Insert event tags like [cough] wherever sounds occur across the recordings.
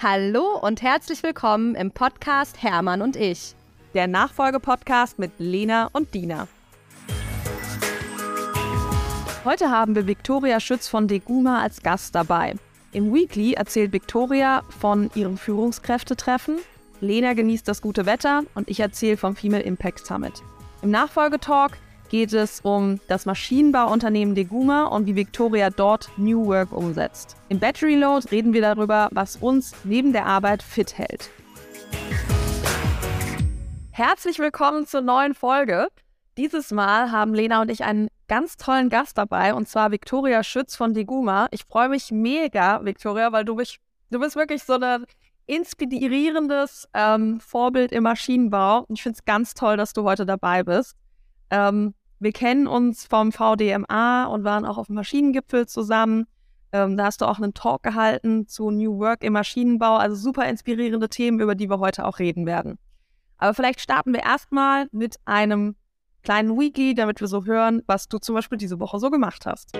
Hallo und herzlich willkommen im Podcast Hermann und ich. Der Nachfolgepodcast mit Lena und Dina. Heute haben wir Viktoria Schütz von Deguma als Gast dabei. Im Weekly erzählt Viktoria von ihrem Führungskräftetreffen, Lena genießt das gute Wetter und ich erzähle vom Female Impact Summit. Im Nachfolgetalk geht es um das Maschinenbauunternehmen Deguma und wie Victoria dort New Work umsetzt. Im Battery Load reden wir darüber, was uns neben der Arbeit fit hält. Herzlich willkommen zur neuen Folge. Dieses Mal haben Lena und ich einen ganz tollen Gast dabei und zwar Victoria Schütz von Deguma. Ich freue mich mega, Victoria, weil du bist, du bist wirklich so ein inspirierendes ähm, Vorbild im Maschinenbau. Ich finde es ganz toll, dass du heute dabei bist. Ähm, wir kennen uns vom VDMA und waren auch auf dem Maschinengipfel zusammen. Ähm, da hast du auch einen Talk gehalten zu New Work im Maschinenbau. Also super inspirierende Themen, über die wir heute auch reden werden. Aber vielleicht starten wir erstmal mit einem kleinen Weekly, damit wir so hören, was du zum Beispiel diese Woche so gemacht hast.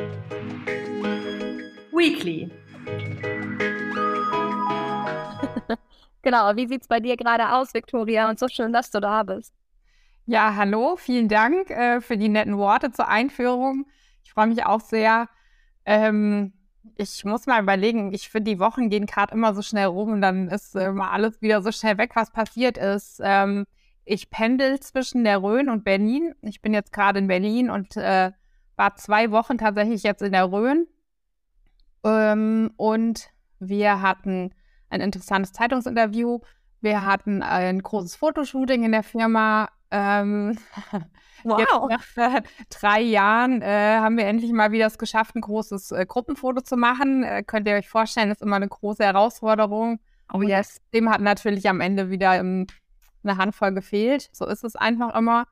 Weekly. [laughs] genau, wie sieht es bei dir gerade aus, Victoria? Und so schön, dass du da bist. Ja, hallo, vielen Dank äh, für die netten Worte zur Einführung. Ich freue mich auch sehr. Ähm, ich muss mal überlegen, ich finde, die Wochen gehen gerade immer so schnell rum und dann ist immer alles wieder so schnell weg, was passiert ist. Ähm, ich pendel zwischen der Rhön und Berlin. Ich bin jetzt gerade in Berlin und äh, war zwei Wochen tatsächlich jetzt in der Rhön. Ähm, und wir hatten ein interessantes Zeitungsinterview. Wir hatten ein großes Fotoshooting in der Firma. Ähm, [laughs] wow. Jetzt nach äh, drei Jahren äh, haben wir endlich mal wieder es geschafft, ein großes äh, Gruppenfoto zu machen. Äh, könnt ihr euch vorstellen, ist immer eine große Herausforderung. Oh yes. Dem hat natürlich am Ende wieder ähm, eine Handvoll gefehlt. So ist es einfach immer.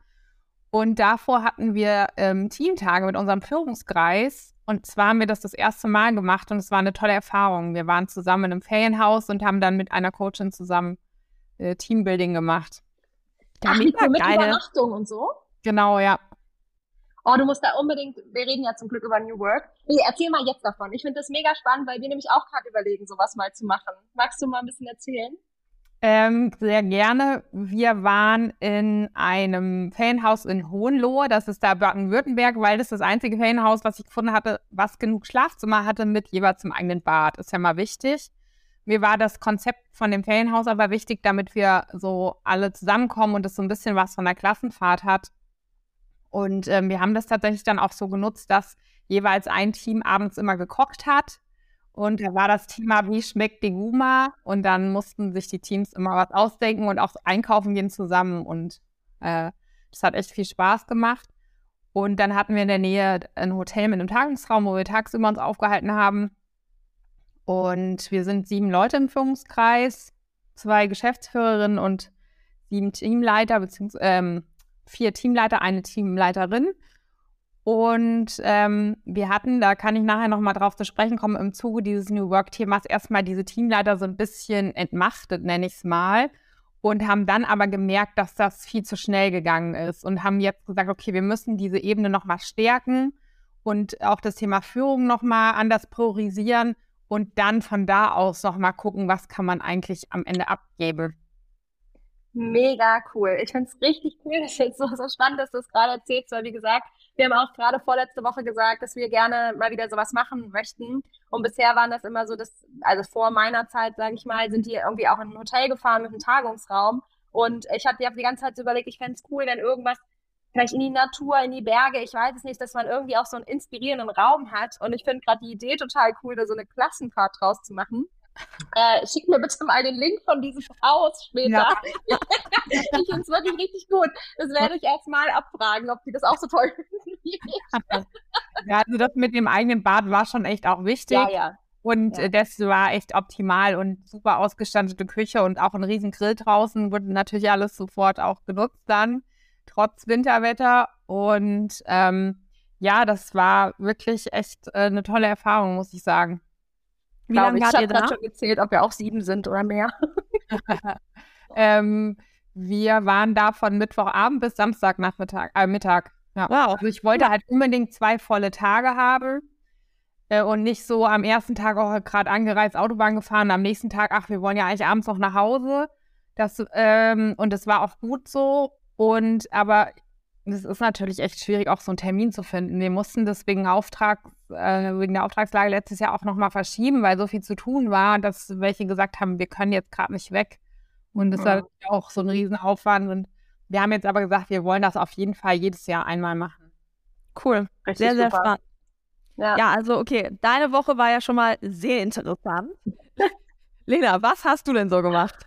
Und davor hatten wir ähm, Teamtage mit unserem Führungskreis. Und zwar haben wir das das erste Mal gemacht und es war eine tolle Erfahrung. Wir waren zusammen in einem Ferienhaus und haben dann mit einer Coachin zusammen äh, Teambuilding gemacht. Ja, Ach, mega mit geil. Übernachtung und so? Genau, ja. Oh, du musst da unbedingt, wir reden ja zum Glück über New Work. Nee, erzähl mal jetzt davon. Ich finde das mega spannend, weil wir nämlich auch gerade überlegen, sowas mal zu machen. Magst du mal ein bisschen erzählen? Ähm, sehr gerne. Wir waren in einem Ferienhaus in Hohenlohe, das ist da Baden-Württemberg, weil das das einzige Ferienhaus, was ich gefunden hatte, was genug Schlafzimmer hatte mit jeweils zum eigenen Bad. Ist ja mal wichtig. Mir war das Konzept von dem Ferienhaus aber wichtig, damit wir so alle zusammenkommen und es so ein bisschen was von der Klassenfahrt hat. Und ähm, wir haben das tatsächlich dann auch so genutzt, dass jeweils ein Team abends immer gekocht hat. Und da war das Thema, wie schmeckt die Guma? Und dann mussten sich die Teams immer was ausdenken und auch einkaufen gehen zusammen. Und äh, das hat echt viel Spaß gemacht. Und dann hatten wir in der Nähe ein Hotel mit einem Tagungsraum, wo wir tagsüber uns aufgehalten haben. Und wir sind sieben Leute im Führungskreis, zwei Geschäftsführerinnen und sieben Teamleiter, beziehungsweise ähm, vier Teamleiter, eine Teamleiterin. Und ähm, wir hatten, da kann ich nachher nochmal drauf zu sprechen kommen, im Zuge dieses New Work-Themas erstmal diese Teamleiter so ein bisschen entmachtet, nenne ich es mal. Und haben dann aber gemerkt, dass das viel zu schnell gegangen ist und haben jetzt gesagt, okay, wir müssen diese Ebene nochmal stärken und auch das Thema Führung nochmal anders priorisieren und dann von da aus noch mal gucken, was kann man eigentlich am Ende abgeben. Mega cool. Ich finde es richtig cool, [laughs] dass jetzt so, so spannend, dass du es gerade erzählst, weil wie gesagt, wir haben auch gerade vorletzte Woche gesagt, dass wir gerne mal wieder sowas machen möchten. Und bisher waren das immer so, dass, also vor meiner Zeit, sage ich mal, sind die irgendwie auch in ein Hotel gefahren mit einem Tagungsraum. Und ich habe die ganze Zeit so überlegt, ich fände es cool, wenn irgendwas vielleicht in die Natur, in die Berge, ich weiß es nicht, dass man irgendwie auch so einen inspirierenden Raum hat. Und ich finde gerade die Idee total cool, da so eine Klassenfahrt draus zu machen. Äh, schick mir bitte mal den Link von diesem Haus später. Ja. [laughs] ich finde es wirklich richtig gut. Das werde ich erstmal abfragen, ob die das auch so toll finden. [laughs] ja, also das mit dem eigenen Bad war schon echt auch wichtig. Ja, ja. Und ja. Äh, das war echt optimal und super ausgestattete Küche und auch ein riesen Grill draußen. Wurde natürlich alles sofort auch genutzt dann trotz Winterwetter. Und ähm, ja, das war wirklich echt äh, eine tolle Erfahrung, muss ich sagen. Wie lange wart ihr da? schon gezählt, ob wir auch sieben sind oder mehr. [laughs] [laughs] ähm, wir waren da von Mittwochabend bis Samstagnachmittag, äh, Mittag. Ja. Wow. Also ich wollte halt unbedingt zwei volle Tage haben. Äh, und nicht so am ersten Tag auch gerade angereist Autobahn gefahren, am nächsten Tag, ach, wir wollen ja eigentlich abends noch nach Hause. Das, ähm, und das war auch gut so. Und aber es ist natürlich echt schwierig, auch so einen Termin zu finden. Wir mussten das wegen, Auftrag, äh, wegen der Auftragslage letztes Jahr auch nochmal verschieben, weil so viel zu tun war, dass welche gesagt haben, wir können jetzt gerade nicht weg. Und das ja. war auch so ein Riesenaufwand. Und wir haben jetzt aber gesagt, wir wollen das auf jeden Fall jedes Jahr einmal machen. Cool. Richtig sehr, sehr super. spannend. Ja. ja, also okay, deine Woche war ja schon mal sehr interessant. [laughs] Lena, was hast du denn so gemacht?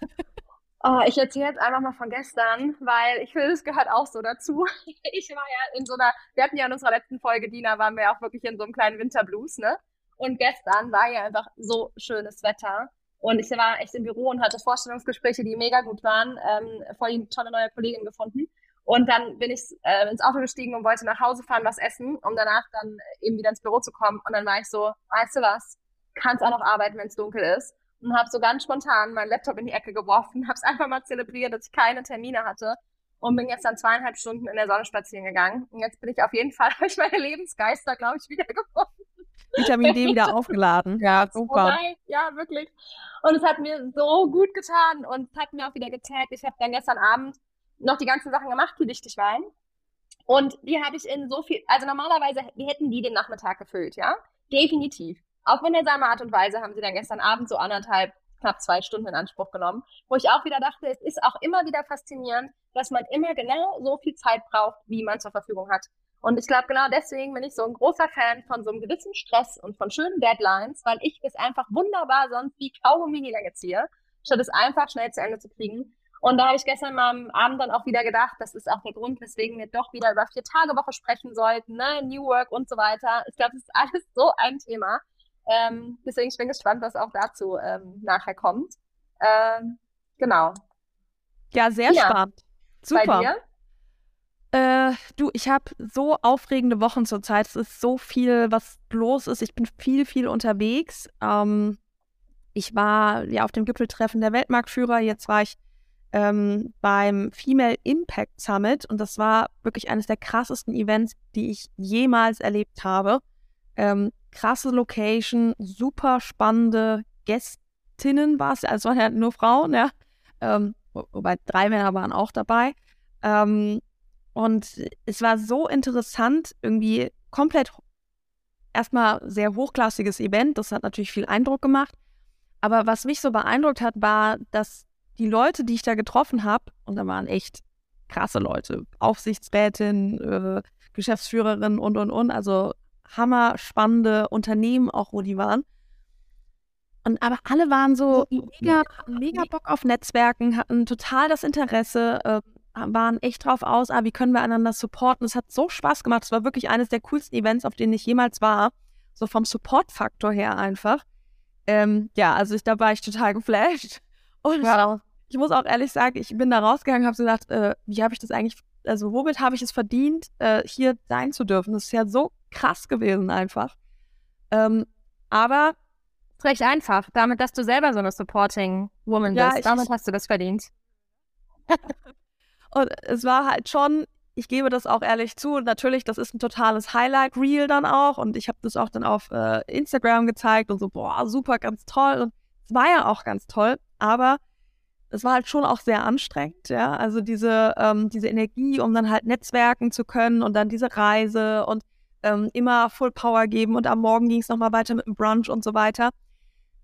Oh, ich erzähle jetzt einfach mal von gestern, weil ich finde, es gehört auch so dazu. [laughs] Ich war ja in so einer, wir hatten ja in unserer letzten Folge, Dina, waren wir ja auch wirklich in so einem kleinen Winterblues, ne? Und gestern war ja einfach so schönes Wetter. Und ich war echt im Büro und hatte Vorstellungsgespräche, die mega gut waren. Ähm, voll die tolle neue Kollegin gefunden. Und dann bin ich äh, ins Auto gestiegen und wollte nach Hause fahren, was essen, um danach dann eben wieder ins Büro zu kommen. Und dann war ich so, weißt du was, kannst auch noch arbeiten, wenn es dunkel ist und habe so ganz spontan meinen Laptop in die Ecke geworfen, [laughs] habe es einfach mal zelebriert, dass ich keine Termine hatte und bin jetzt dann zweieinhalb Stunden in der Sonne spazieren gegangen. Und jetzt bin ich auf jeden Fall, [laughs] habe ich meine Lebensgeister, glaube ich, wieder gefunden. Vitamin D [laughs] wieder aufgeladen. Ja, super. Oh ja, wirklich. Und es hat mir so gut getan und es hat mir auch wieder getaggt. Ich habe dann gestern Abend noch die ganzen Sachen gemacht, die dichtig waren. Und die habe ich in so viel, also normalerweise, wir hätten die den Nachmittag gefüllt, ja? Definitiv. Auf wundersame Art und Weise haben sie dann gestern Abend so anderthalb, knapp zwei Stunden in Anspruch genommen, wo ich auch wieder dachte, es ist auch immer wieder faszinierend, dass man immer genau so viel Zeit braucht, wie man zur Verfügung hat. Und ich glaube, genau deswegen bin ich so ein großer Fan von so einem gewissen Stress und von schönen Deadlines, weil ich es einfach wunderbar sonst wie Kaugummi niedergeziehe, statt es einfach schnell zu Ende zu kriegen. Und da habe ich gestern mal am Abend dann auch wieder gedacht, das ist auch der Grund, weswegen wir doch wieder über vier Tage Woche sprechen sollten, ne? New Work und so weiter. Ich glaube, das ist alles so ein Thema. Ähm, deswegen ich bin gespannt, was auch dazu ähm, nachher kommt. Ähm, genau. Ja, sehr ja. spannend. Super. Äh, du, ich habe so aufregende Wochen zurzeit. Es ist so viel, was los ist. Ich bin viel, viel unterwegs. Ähm, ich war ja auf dem Gipfeltreffen der Weltmarktführer. Jetzt war ich ähm, beim Female Impact Summit und das war wirklich eines der krassesten Events, die ich jemals erlebt habe. Ähm, krasse Location, super spannende Gästinnen war es, also es waren ja nur Frauen, ja. Ähm, wobei drei Männer waren auch dabei. Ähm, und es war so interessant, irgendwie komplett erstmal sehr hochklassiges Event. Das hat natürlich viel Eindruck gemacht. Aber was mich so beeindruckt hat, war, dass die Leute, die ich da getroffen habe, und da waren echt krasse Leute, Aufsichtsrätin, äh, Geschäftsführerin und und und, also hammer spannende Unternehmen auch, wo die waren. Und aber alle waren so mega, mega Bock auf Netzwerken, hatten total das Interesse, äh, waren echt drauf aus, ah, wie können wir einander supporten. Es hat so Spaß gemacht. Es war wirklich eines der coolsten Events, auf denen ich jemals war. So vom Support-Faktor her einfach. Ähm, ja, also ich, da war ich total geflasht. Und wow. ich muss auch ehrlich sagen, ich bin da rausgegangen, habe so gedacht, äh, wie habe ich das eigentlich, also womit habe ich es verdient, äh, hier sein zu dürfen? Das ist ja so krass gewesen einfach. Ähm, aber ist recht einfach. Damit, dass du selber so eine Supporting Woman ja, bist. Damit hast du das verdient. [laughs] und es war halt schon, ich gebe das auch ehrlich zu, natürlich, das ist ein totales Highlight-Reel dann auch. Und ich habe das auch dann auf äh, Instagram gezeigt und so, boah, super, ganz toll. Und es war ja auch ganz toll, aber es war halt schon auch sehr anstrengend, ja. Also diese, ähm, diese Energie, um dann halt netzwerken zu können und dann diese Reise und ähm, immer Full Power geben und am Morgen ging es nochmal weiter mit dem Brunch und so weiter.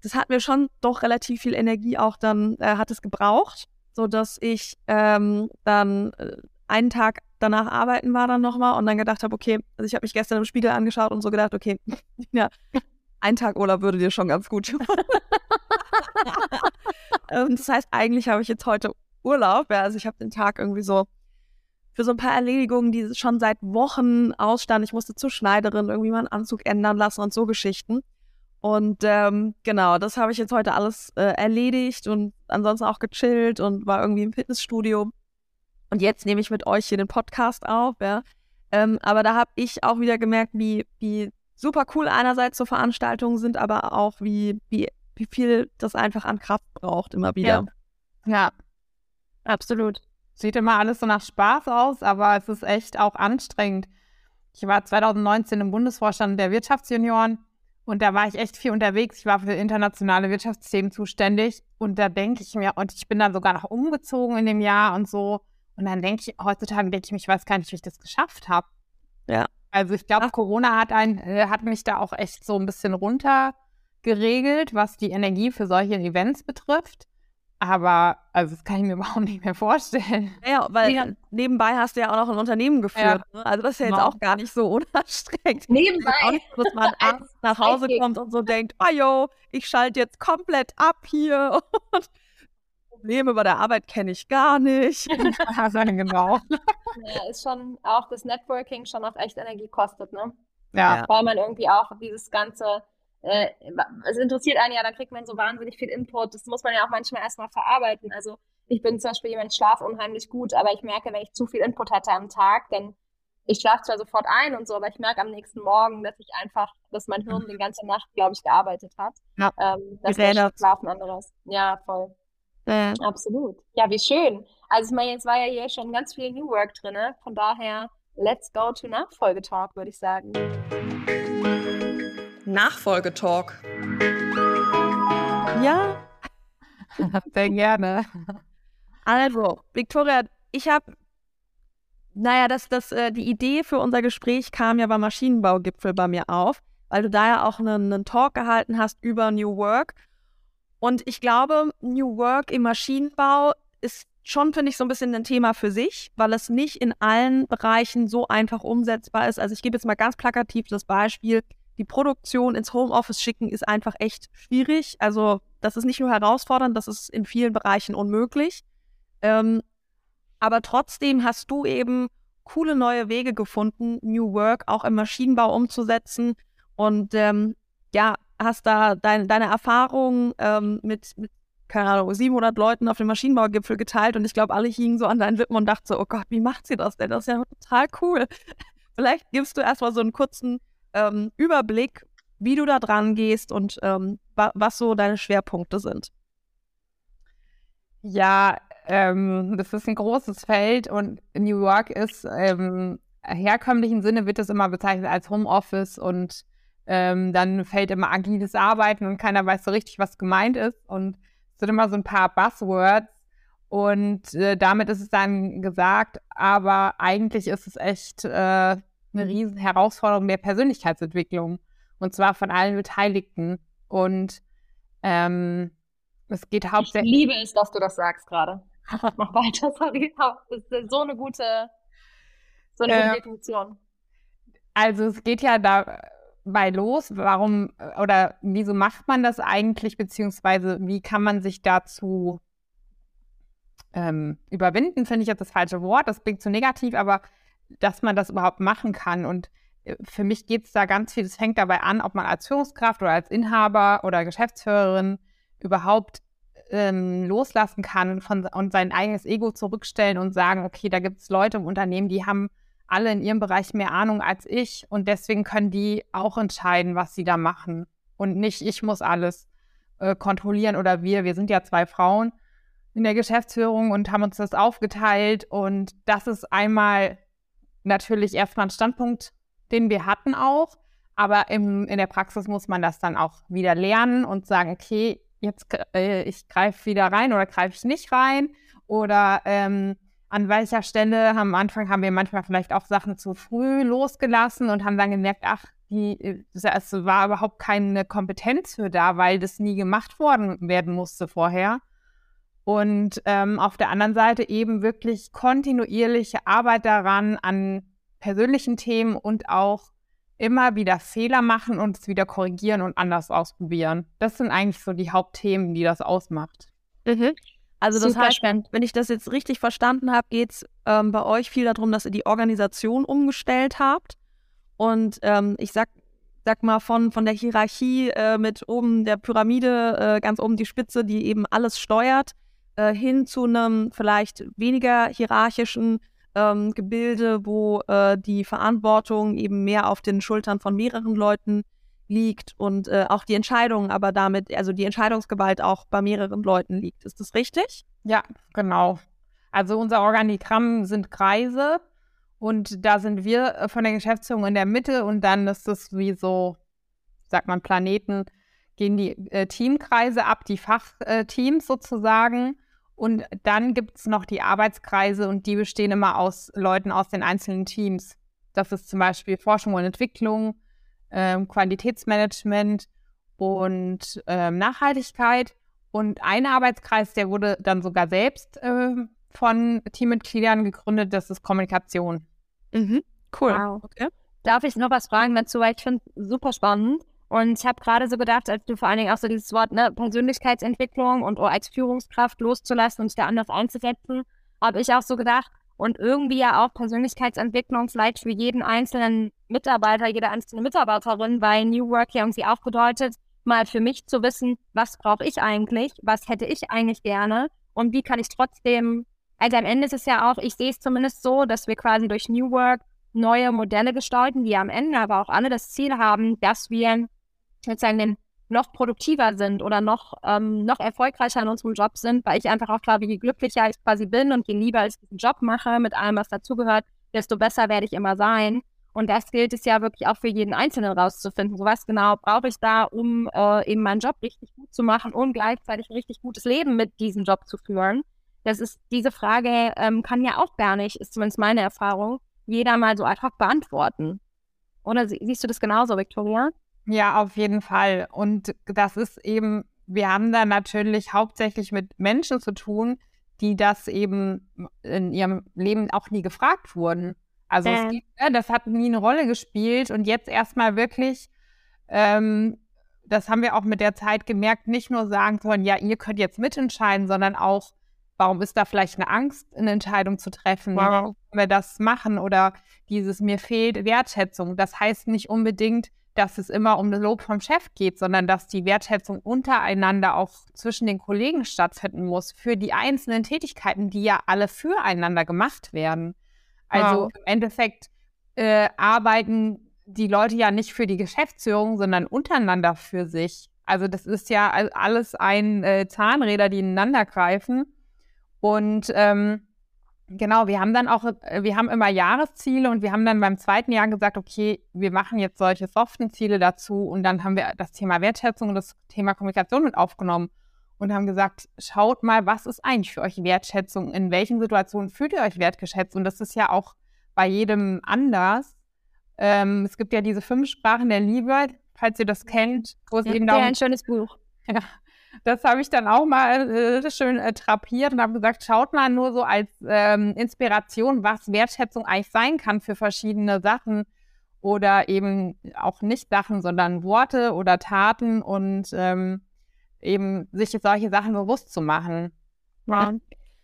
Das hat mir schon doch relativ viel Energie auch dann, äh, hat es gebraucht, sodass ich ähm, dann äh, einen Tag danach arbeiten war dann nochmal und dann gedacht habe, okay, also ich habe mich gestern im Spiegel angeschaut und so gedacht, okay, [laughs] ja, ein Tag Urlaub würde dir schon ganz gut tun. [laughs] ähm, das heißt, eigentlich habe ich jetzt heute Urlaub, ja, also ich habe den Tag irgendwie so für so ein paar Erledigungen, die schon seit Wochen ausstanden. Ich musste zur Schneiderin irgendwie mal einen Anzug ändern lassen und so Geschichten. Und ähm, genau, das habe ich jetzt heute alles äh, erledigt und ansonsten auch gechillt und war irgendwie im Fitnessstudio. Und jetzt nehme ich mit euch hier den Podcast auf, ja. Ähm, aber da habe ich auch wieder gemerkt, wie, wie super cool einerseits so Veranstaltungen sind, aber auch wie, wie, wie viel das einfach an Kraft braucht immer wieder. Ja, ja absolut. Sieht immer alles so nach Spaß aus, aber es ist echt auch anstrengend. Ich war 2019 im Bundesvorstand der Wirtschaftsjunioren Und da war ich echt viel unterwegs. Ich war für internationale Wirtschaftsthemen zuständig. Und da denke ich mir, und ich bin dann sogar noch umgezogen in dem Jahr und so. Und dann denke ich, heutzutage denke ich mir, ich weiß gar nicht, wie ich das geschafft habe. Ja. Also ich glaube, Corona hat, ein, äh, hat mich da auch echt so ein bisschen runtergeregelt, was die Energie für solche Events betrifft. Aber also das kann ich mir [laughs] überhaupt nicht mehr vorstellen. Ja, weil ja. nebenbei hast du ja auch noch ein Unternehmen geführt. Ja. Ne? Also das ist ja jetzt genau. auch gar nicht so [laughs] unanstrengend. Nebenbei. Auch nicht, dass man [laughs] abends nach Hause kommt und so denkt, oh yo, ich schalte jetzt komplett ab hier und Probleme bei der Arbeit kenne ich gar nicht. also, genau. Ja, ist schon auch das Networking schon auch echt Energie kostet, ne? Ja. Weil man irgendwie auch dieses ganze äh, es interessiert einen ja, dann kriegt man so wahnsinnig viel Input. Das muss man ja auch manchmal erstmal verarbeiten. Also ich bin zum Beispiel jemand, ich schlafe unheimlich gut, aber ich merke, wenn ich zu viel Input hatte am Tag, dann ich schlafe zwar sofort ein und so, aber ich merke am nächsten Morgen, dass ich einfach, dass mein Hirn die ganze Nacht, glaube ich, gearbeitet hat. Ja. Ähm, dass der Schlafen anderes. Ja, voll. Ja. Absolut. Ja, wie schön. Also ich meine, jetzt war ja hier schon ganz viel New Work drin. Von daher, let's go to Nachfolgetalk, würde ich sagen. Nachfolgetalk. Ja. [laughs] Sehr gerne. Also, Victoria, ich habe, naja, das, das, äh, die Idee für unser Gespräch kam ja beim Maschinenbaugipfel bei mir auf, weil du da ja auch einen, einen Talk gehalten hast über New Work. Und ich glaube, New Work im Maschinenbau ist schon, finde ich, so ein bisschen ein Thema für sich, weil es nicht in allen Bereichen so einfach umsetzbar ist. Also ich gebe jetzt mal ganz plakativ das Beispiel, die Produktion ins Homeoffice schicken ist einfach echt schwierig. Also das ist nicht nur herausfordernd, das ist in vielen Bereichen unmöglich. Ähm, aber trotzdem hast du eben coole neue Wege gefunden, New Work auch im Maschinenbau umzusetzen und ähm, ja, hast da dein, deine Erfahrungen ähm, mit, mit, keine Ahnung, 700 Leuten auf dem Maschinenbaugipfel geteilt und ich glaube, alle hingen so an deinen Lippen und dachten so, oh Gott, wie macht sie das denn? Das ist ja total cool. [laughs] Vielleicht gibst du erstmal so einen kurzen ähm, Überblick, wie du da dran gehst und ähm, wa was so deine Schwerpunkte sind. Ja, ähm, das ist ein großes Feld und New York ist im herkömmlichen Sinne wird das immer bezeichnet als Homeoffice und ähm, dann fällt immer agiles Arbeiten und keiner weiß so richtig, was gemeint ist und es sind immer so ein paar Buzzwords und äh, damit ist es dann gesagt, aber eigentlich ist es echt äh, eine riesen Herausforderung der Persönlichkeitsentwicklung und zwar von allen Beteiligten. Und ähm, es geht hauptsächlich. Ich liebe es, dass du das sagst gerade. Mach weiter, [laughs] sorry. Das ist so eine gute, so eine äh, gute Definition. Also es geht ja dabei los, warum oder wieso macht man das eigentlich, beziehungsweise wie kann man sich dazu ähm, überwinden, finde ich jetzt das falsche Wort, das klingt zu negativ, aber dass man das überhaupt machen kann. Und äh, für mich geht es da ganz viel, es fängt dabei an, ob man als Führungskraft oder als Inhaber oder Geschäftsführerin überhaupt ähm, loslassen kann von, und sein eigenes Ego zurückstellen und sagen, okay, da gibt es Leute im Unternehmen, die haben alle in ihrem Bereich mehr Ahnung als ich und deswegen können die auch entscheiden, was sie da machen. Und nicht, ich muss alles äh, kontrollieren oder wir. Wir sind ja zwei Frauen in der Geschäftsführung und haben uns das aufgeteilt und das ist einmal natürlich erstmal ein Standpunkt, den wir hatten auch. Aber im, in der Praxis muss man das dann auch wieder lernen und sagen, okay, jetzt äh, ich greife wieder rein oder greife ich nicht rein. Oder ähm, an welcher Stelle am Anfang haben wir manchmal vielleicht auch Sachen zu früh losgelassen und haben dann gemerkt, ach, die, es war überhaupt keine Kompetenz für da, weil das nie gemacht worden werden musste vorher. Und ähm, auf der anderen Seite eben wirklich kontinuierliche Arbeit daran, an persönlichen Themen und auch immer wieder Fehler machen und es wieder korrigieren und anders ausprobieren. Das sind eigentlich so die Hauptthemen, die das ausmacht. Mhm. Also das Super heißt, spannend. wenn ich das jetzt richtig verstanden habe, geht es ähm, bei euch viel darum, dass ihr die Organisation umgestellt habt. Und ähm, ich sag, sag mal, von, von der Hierarchie äh, mit oben der Pyramide, äh, ganz oben die Spitze, die eben alles steuert, äh, hin zu einem vielleicht weniger hierarchischen ähm, Gebilde, wo äh, die Verantwortung eben mehr auf den Schultern von mehreren Leuten liegt und äh, auch die Entscheidung, aber damit, also die Entscheidungsgewalt auch bei mehreren Leuten liegt. Ist das richtig? Ja, genau. Also unser Organigramm sind Kreise und da sind wir äh, von der Geschäftsführung in der Mitte und dann ist das wie so sagt man Planeten, gehen die äh, Teamkreise ab, die Fachteams sozusagen. Und dann gibt es noch die Arbeitskreise und die bestehen immer aus Leuten aus den einzelnen Teams. Das ist zum Beispiel Forschung und Entwicklung, ähm, Qualitätsmanagement und ähm, Nachhaltigkeit. Und ein Arbeitskreis, der wurde dann sogar selbst äh, von Teammitgliedern gegründet, das ist Kommunikation. Mhm. Cool. Wow. Okay. Darf ich noch was fragen dazu, weil ich finde es super spannend. Und ich habe gerade so gedacht, als du vor allen Dingen auch so dieses Wort ne, Persönlichkeitsentwicklung und als Führungskraft loszulassen und sich da anders einzusetzen, habe ich auch so gedacht, und irgendwie ja auch Persönlichkeitsentwicklung vielleicht für jeden einzelnen Mitarbeiter, jede einzelne Mitarbeiterin, weil New Work ja irgendwie auch bedeutet, mal für mich zu wissen, was brauche ich eigentlich, was hätte ich eigentlich gerne und wie kann ich trotzdem, also am Ende ist es ja auch, ich sehe es zumindest so, dass wir quasi durch New Work neue Modelle gestalten, die am Ende aber auch alle das Ziel haben, dass wir sozusagen den noch produktiver sind oder noch, ähm, noch erfolgreicher in unserem Job sind, weil ich einfach auch glaube, je glücklicher ich quasi bin und je lieber ich diesen Job mache, mit allem, was dazugehört, desto besser werde ich immer sein. Und das gilt es ja wirklich auch für jeden Einzelnen rauszufinden. So was genau brauche ich da, um äh, eben meinen Job richtig gut zu machen und gleichzeitig ein richtig gutes Leben mit diesem Job zu führen. Das ist, diese Frage ähm, kann ja auch gar nicht, ist zumindest meine Erfahrung, jeder mal so ad hoc beantworten. Oder siehst du das genauso, Victoria? Ja, auf jeden Fall. Und das ist eben, wir haben da natürlich hauptsächlich mit Menschen zu tun, die das eben in ihrem Leben auch nie gefragt wurden. Also äh. gibt, ja, das hat nie eine Rolle gespielt und jetzt erstmal wirklich, ähm, das haben wir auch mit der Zeit gemerkt, nicht nur sagen sollen, ja, ihr könnt jetzt mitentscheiden, sondern auch, warum ist da vielleicht eine Angst, eine Entscheidung zu treffen? Wow. Warum wir das machen? Oder dieses, mir fehlt Wertschätzung. Das heißt nicht unbedingt, dass es immer um das Lob vom Chef geht, sondern dass die Wertschätzung untereinander auch zwischen den Kollegen stattfinden muss für die einzelnen Tätigkeiten, die ja alle füreinander gemacht werden. Also wow. im Endeffekt äh, arbeiten die Leute ja nicht für die Geschäftsführung, sondern untereinander für sich. Also das ist ja alles ein äh, Zahnräder, die ineinander greifen. Und ähm, Genau, wir haben dann auch, äh, wir haben immer Jahresziele und wir haben dann beim zweiten Jahr gesagt, okay, wir machen jetzt solche soften Ziele dazu und dann haben wir das Thema Wertschätzung und das Thema Kommunikation mit aufgenommen und haben gesagt, schaut mal, was ist eigentlich für euch Wertschätzung? In welchen Situationen fühlt ihr euch wertgeschätzt? Und das ist ja auch bei jedem anders. Ähm, es gibt ja diese fünf Sprachen der Liebe, falls ihr das kennt, wo es ja, eben darum... Ja, ein schönes Buch. Ja, das habe ich dann auch mal äh, schön äh, trapiert und habe gesagt, schaut mal nur so als ähm, Inspiration, was Wertschätzung eigentlich sein kann für verschiedene Sachen oder eben auch nicht Sachen, sondern Worte oder Taten und ähm, eben sich solche Sachen bewusst zu machen. Ja.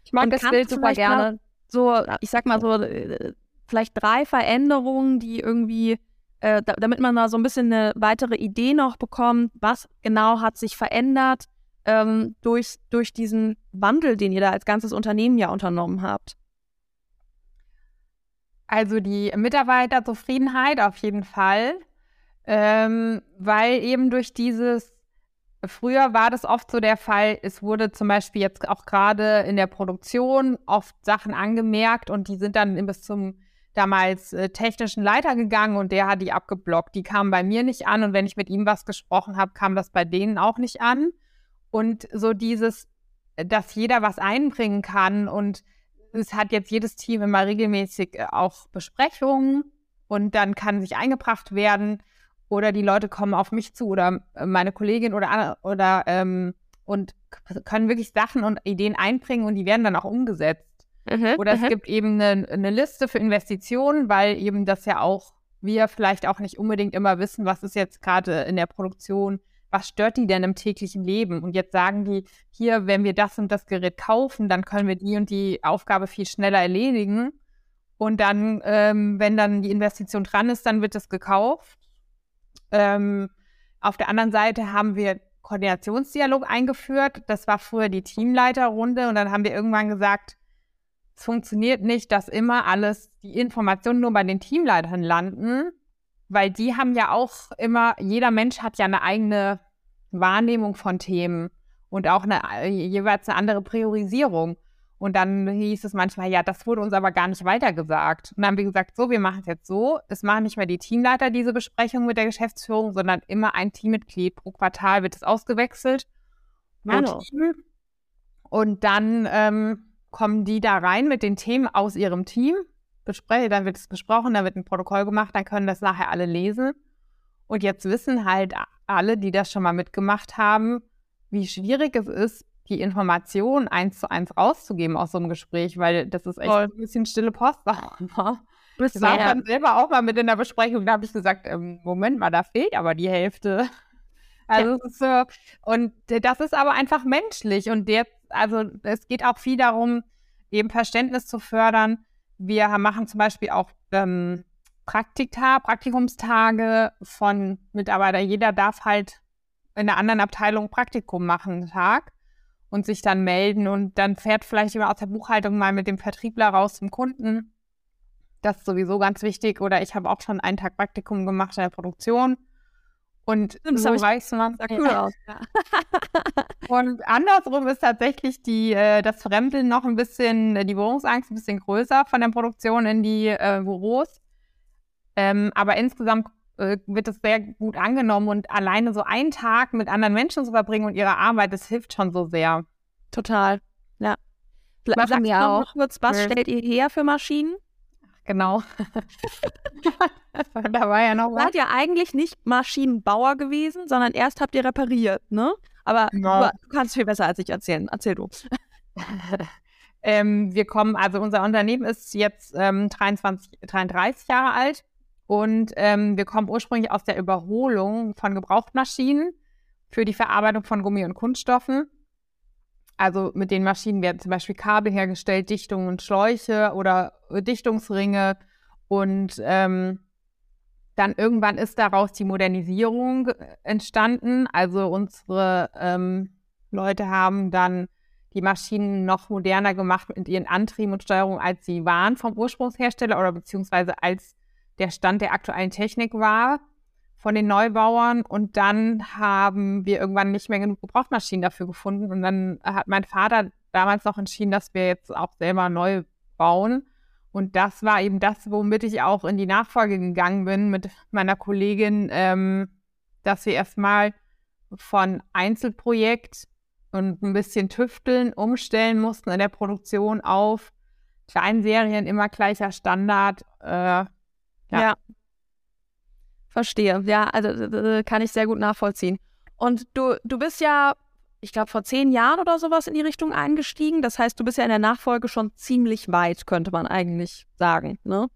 Ich mag und das Bild super gerne. So, ich sag mal so, äh, vielleicht drei Veränderungen, die irgendwie äh, damit man da so ein bisschen eine weitere Idee noch bekommt, was genau hat sich verändert ähm, durch, durch diesen Wandel, den ihr da als ganzes Unternehmen ja unternommen habt? Also die Mitarbeiterzufriedenheit auf jeden Fall, ähm, weil eben durch dieses, früher war das oft so der Fall, es wurde zum Beispiel jetzt auch gerade in der Produktion oft Sachen angemerkt und die sind dann bis zum damals äh, technischen Leiter gegangen und der hat die abgeblockt. Die kamen bei mir nicht an und wenn ich mit ihm was gesprochen habe, kam das bei denen auch nicht an. Und so dieses, dass jeder was einbringen kann und es hat jetzt jedes Team immer regelmäßig äh, auch Besprechungen und dann kann sich eingebracht werden oder die Leute kommen auf mich zu oder äh, meine Kollegin oder oder ähm, und können wirklich Sachen und Ideen einbringen und die werden dann auch umgesetzt. Mhm, oder es mhm. gibt eben eine, eine Liste für Investitionen, weil eben das ja auch wir vielleicht auch nicht unbedingt immer wissen, was ist jetzt gerade in der Produktion was stört die denn im täglichen Leben? Und jetzt sagen die, hier, wenn wir das und das Gerät kaufen, dann können wir die und die Aufgabe viel schneller erledigen. Und dann, ähm, wenn dann die Investition dran ist, dann wird es gekauft. Ähm, auf der anderen Seite haben wir Koordinationsdialog eingeführt. Das war früher die Teamleiterrunde. Und dann haben wir irgendwann gesagt, es funktioniert nicht, dass immer alles, die Informationen nur bei den Teamleitern landen, weil die haben ja auch immer, jeder Mensch hat ja eine eigene Wahrnehmung von Themen und auch eine, jeweils eine andere Priorisierung. Und dann hieß es manchmal, ja, das wurde uns aber gar nicht weitergesagt. Und dann haben wir gesagt, so, wir machen es jetzt so. Es machen nicht mehr die Teamleiter diese Besprechung mit der Geschäftsführung, sondern immer ein Teammitglied pro Quartal wird es ausgewechselt. Mano. Und dann ähm, kommen die da rein mit den Themen aus ihrem Team. Bespreche, dann wird es besprochen, dann wird ein Protokoll gemacht, dann können das nachher alle lesen. Und jetzt wissen halt alle, die das schon mal mitgemacht haben, wie schwierig es ist, die Information eins zu eins rauszugeben aus so einem Gespräch, weil das ist echt Voll. ein bisschen stille Post. [laughs] Bist Ich war ja. dann selber auch mal mit in der Besprechung, da habe ich gesagt, ähm, Moment mal, da fehlt aber die Hälfte. Also es ist und das ist aber einfach menschlich und jetzt, also es geht auch viel darum, eben Verständnis zu fördern. Wir machen zum Beispiel auch ähm, Praktika, Praktikumstage von Mitarbeitern. Jeder darf halt in einer anderen Abteilung Praktikum machen, einen Tag und sich dann melden und dann fährt vielleicht jemand aus der Buchhaltung mal mit dem Vertriebler raus zum Kunden. Das ist sowieso ganz wichtig. Oder ich habe auch schon einen Tag Praktikum gemacht in der Produktion. Und Stimmt, so weiß man. Sah cool aus. Ja. [laughs] Und andersrum ist tatsächlich die, äh, das Fremdeln noch ein bisschen, äh, die Berührungsangst ein bisschen größer von der Produktion in die äh, Büros. Ähm, aber insgesamt äh, wird es sehr gut angenommen und alleine so einen Tag mit anderen Menschen zu verbringen und ihre Arbeit, das hilft schon so sehr. Total. Ja. Du noch auch. kurz, was stellt ihr her für Maschinen? Genau. [laughs] da war ja noch Ihr was. seid ja eigentlich nicht Maschinenbauer gewesen, sondern erst habt ihr repariert, ne? Aber Genau. du, du kannst viel besser als ich erzählen. Erzähl du. [laughs] ähm, wir kommen, also unser Unternehmen ist jetzt ähm, 23, 33 Jahre alt und ähm, wir kommen ursprünglich aus der Überholung von Gebrauchtmaschinen für die Verarbeitung von Gummi und Kunststoffen. Also mit den Maschinen werden zum Beispiel Kabel hergestellt, Dichtungen und Schläuche oder äh, Dichtungsringe und ähm, dann irgendwann ist daraus die Modernisierung äh, entstanden. Also unsere ähm, Leute haben dann die Maschinen noch moderner gemacht mit ihren Antrieben und Steuerung, als sie waren vom Ursprungshersteller oder beziehungsweise als der Stand der aktuellen Technik war von den Neubauern. Und dann haben wir irgendwann nicht mehr genug Gebrauchtmaschinen dafür gefunden. Und dann hat mein Vater damals noch entschieden, dass wir jetzt auch selber neu bauen. Und das war eben das, womit ich auch in die Nachfolge gegangen bin mit meiner Kollegin, ähm, dass wir erstmal von Einzelprojekt und ein bisschen tüfteln, umstellen mussten in der Produktion auf Kleinserien, immer gleicher Standard. Äh, ja. Ja. Verstehe. Ja, also kann ich sehr gut nachvollziehen. Und du, du bist ja, ich glaube, vor zehn Jahren oder sowas in die Richtung eingestiegen. Das heißt, du bist ja in der Nachfolge schon ziemlich weit, könnte man eigentlich sagen. Ne?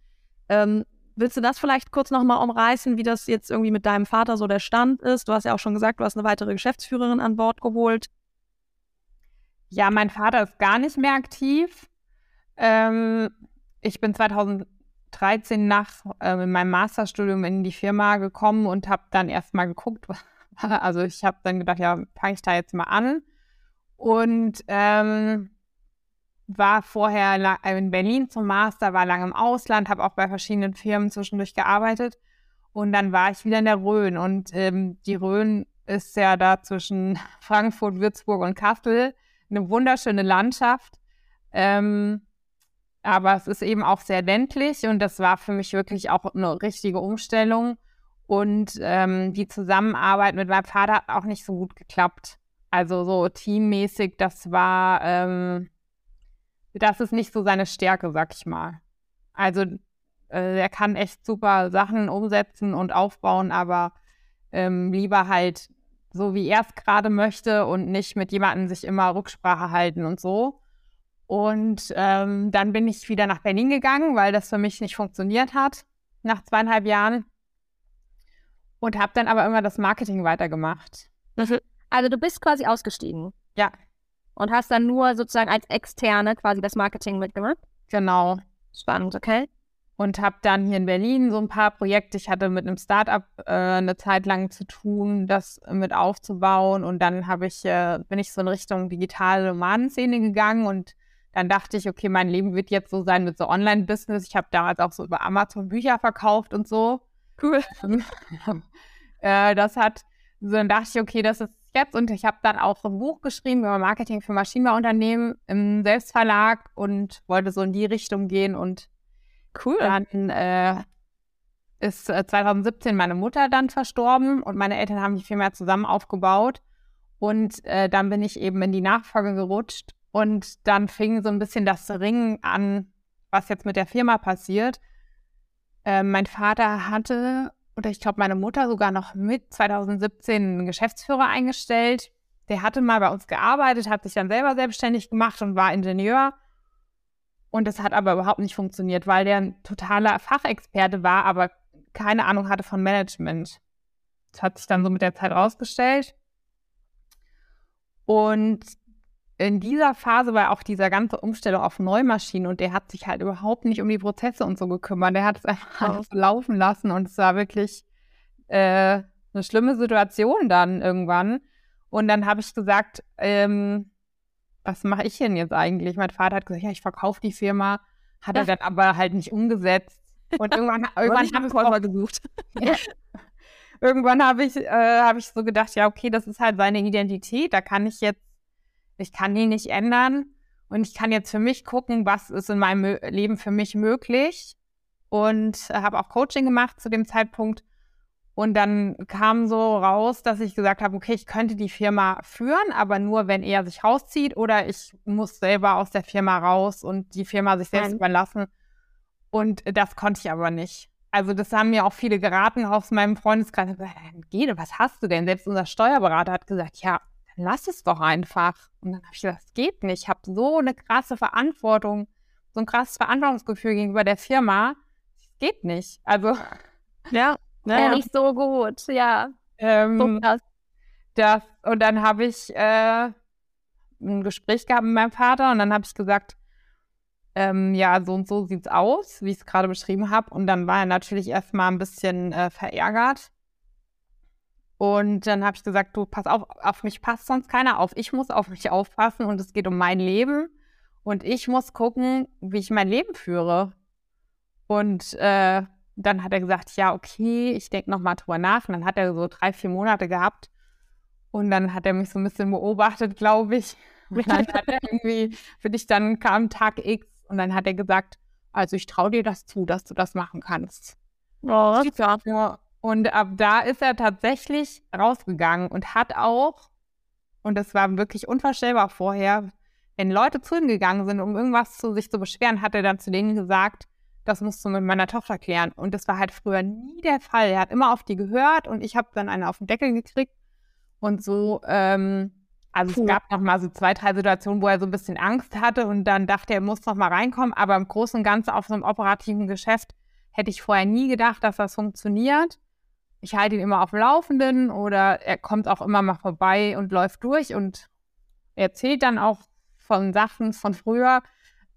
Ähm, willst du das vielleicht kurz nochmal umreißen, wie das jetzt irgendwie mit deinem Vater so der Stand ist? Du hast ja auch schon gesagt, du hast eine weitere Geschäftsführerin an Bord geholt. Ja, mein Vater ist gar nicht mehr aktiv. Ähm, ich bin 2013 nach äh, meinem Masterstudium in die Firma gekommen und habe dann erstmal geguckt. [laughs] Also ich habe dann gedacht, ja, fange ich da jetzt mal an. Und ähm, war vorher la- in Berlin zum Master, war lange im Ausland, habe auch bei verschiedenen Firmen zwischendurch gearbeitet. Und dann war ich wieder in der Rhön. Und ähm, die Rhön ist ja da zwischen [laughs] Frankfurt, Würzburg und Kassel eine wunderschöne Landschaft. Ähm, aber es ist eben auch sehr ländlich und das war für mich wirklich auch eine richtige Umstellung. Und ähm, die Zusammenarbeit mit meinem Vater hat auch nicht so gut geklappt. Also so teammäßig, das war, ähm, das ist nicht so seine Stärke, sag ich mal. Also äh, er kann echt super Sachen umsetzen und aufbauen, aber ähm, lieber halt so, wie er es gerade möchte und nicht mit jemandem sich immer Rücksprache halten und so. Und ähm, dann bin ich wieder nach Berlin gegangen, weil das für mich nicht funktioniert hat, nach zweieinhalb Jahren. Und habe dann aber immer das Marketing weitergemacht. Also du bist quasi ausgestiegen. Ja. Und hast dann nur sozusagen als Externe quasi das Marketing mitgemacht. Genau. Spannend, okay? Und habe dann hier in Berlin so ein paar Projekte. Ich hatte mit einem Startup äh, eine Zeit lang zu tun, das mit aufzubauen. Und dann habe ich, äh, bin ich so in Richtung digitale Nomadenszene gegangen und dann dachte ich, okay, mein Leben wird jetzt so sein mit so Online-Business. Ich habe damals auch so über Amazon Bücher verkauft und so. Cool. [laughs] äh, das hat, so dann dachte ich, okay, das ist jetzt und ich habe dann auch ein Buch geschrieben über Marketing für Maschinenbauunternehmen im Selbstverlag und wollte so in die Richtung gehen und cool. Dann äh, ist 2017 äh, meine Mutter dann verstorben und meine Eltern haben die Firma zusammen aufgebaut und äh, dann bin ich eben in die Nachfolge gerutscht und dann fing so ein bisschen das Ringen an, was jetzt mit der Firma passiert. Äh, mein Vater hatte oder ich glaube meine Mutter sogar noch mit 2017 einen Geschäftsführer eingestellt. Der hatte mal bei uns gearbeitet, hat sich dann selber selbstständig gemacht und war Ingenieur. Und das hat aber überhaupt nicht funktioniert, weil der ein totaler Fachexperte war, aber keine Ahnung hatte von Management. Das hat sich dann so mit der Zeit rausgestellt. Und in dieser Phase war auch dieser ganze Umstellung auf Neumaschinen und der hat sich halt überhaupt nicht um die Prozesse und so gekümmert. Der hat es einfach oh. laufen lassen und es war wirklich äh, eine schlimme Situation dann irgendwann. Und dann habe ich gesagt, ähm, was mache ich denn jetzt eigentlich? Mein Vater hat gesagt, ja, ich verkaufe die Firma, hat er dann aber halt nicht umgesetzt. Und irgendwann, [laughs] irgendwann habe ich auch, gesucht. [laughs] ja. Irgendwann habe ich, äh, hab ich so gedacht, ja, okay, das ist halt seine Identität, da kann ich jetzt ich kann die nicht ändern und ich kann jetzt für mich gucken, was ist in meinem Leben für mich möglich. Und habe auch Coaching gemacht zu dem Zeitpunkt. Und dann kam so raus, dass ich gesagt habe, okay, ich könnte die Firma führen, aber nur, wenn er sich rauszieht oder ich muss selber aus der Firma raus und die Firma sich selbst Nein. überlassen. Und das konnte ich aber nicht. Also das haben mir auch viele geraten aus meinem Freundeskreis. Gede, was hast du denn? Selbst unser Steuerberater hat gesagt, ja, lass es doch einfach. Und dann habe ich gesagt, das geht nicht. Ich habe so eine krasse Verantwortung, so ein krasses Verantwortungsgefühl gegenüber der Firma. Das geht nicht. Also, [laughs] [laughs] ja, ja, nicht so gut, ja. Ähm, so krass. Das, und dann habe ich äh, ein Gespräch gehabt mit meinem Vater und dann habe ich gesagt, ähm, ja, so und so sieht es aus, wie ich es gerade beschrieben habe. Und dann war er natürlich erstmal ein bisschen äh, verärgert. Und dann habe ich gesagt, du pass auf, auf mich passt sonst keiner auf. Ich muss auf mich aufpassen und es geht um mein Leben. Und ich muss gucken, wie ich mein Leben führe. Und äh, dann hat er gesagt, ja, okay, ich denke nochmal drüber nach. Und dann hat er so drei, vier Monate gehabt. Und dann hat er mich so ein bisschen beobachtet, glaube ich. [laughs] Und dann hat er irgendwie, für dich dann kam Tag X und dann hat er gesagt, also ich traue dir das zu, dass du das machen kannst. Oh, ja. Und ab da ist er tatsächlich rausgegangen und hat auch, und das war wirklich unvorstellbar vorher, wenn Leute zu ihm gegangen sind, um irgendwas zu sich zu beschweren, hat er dann zu denen gesagt, das musst du mit meiner Tochter klären. Und das war halt früher nie der Fall. Er hat immer auf die gehört und ich habe dann eine auf den Deckel gekriegt. Und so, ähm, also es gab noch mal so zwei, drei Situationen, wo er so ein bisschen Angst hatte und dann dachte er, er muss noch mal reinkommen. Aber im Großen und Ganzen auf so einem operativen Geschäft hätte ich vorher nie gedacht, dass das funktioniert ich halte ihn immer auf dem Laufenden oder er kommt auch immer mal vorbei und läuft durch und erzählt dann auch von Sachen von früher.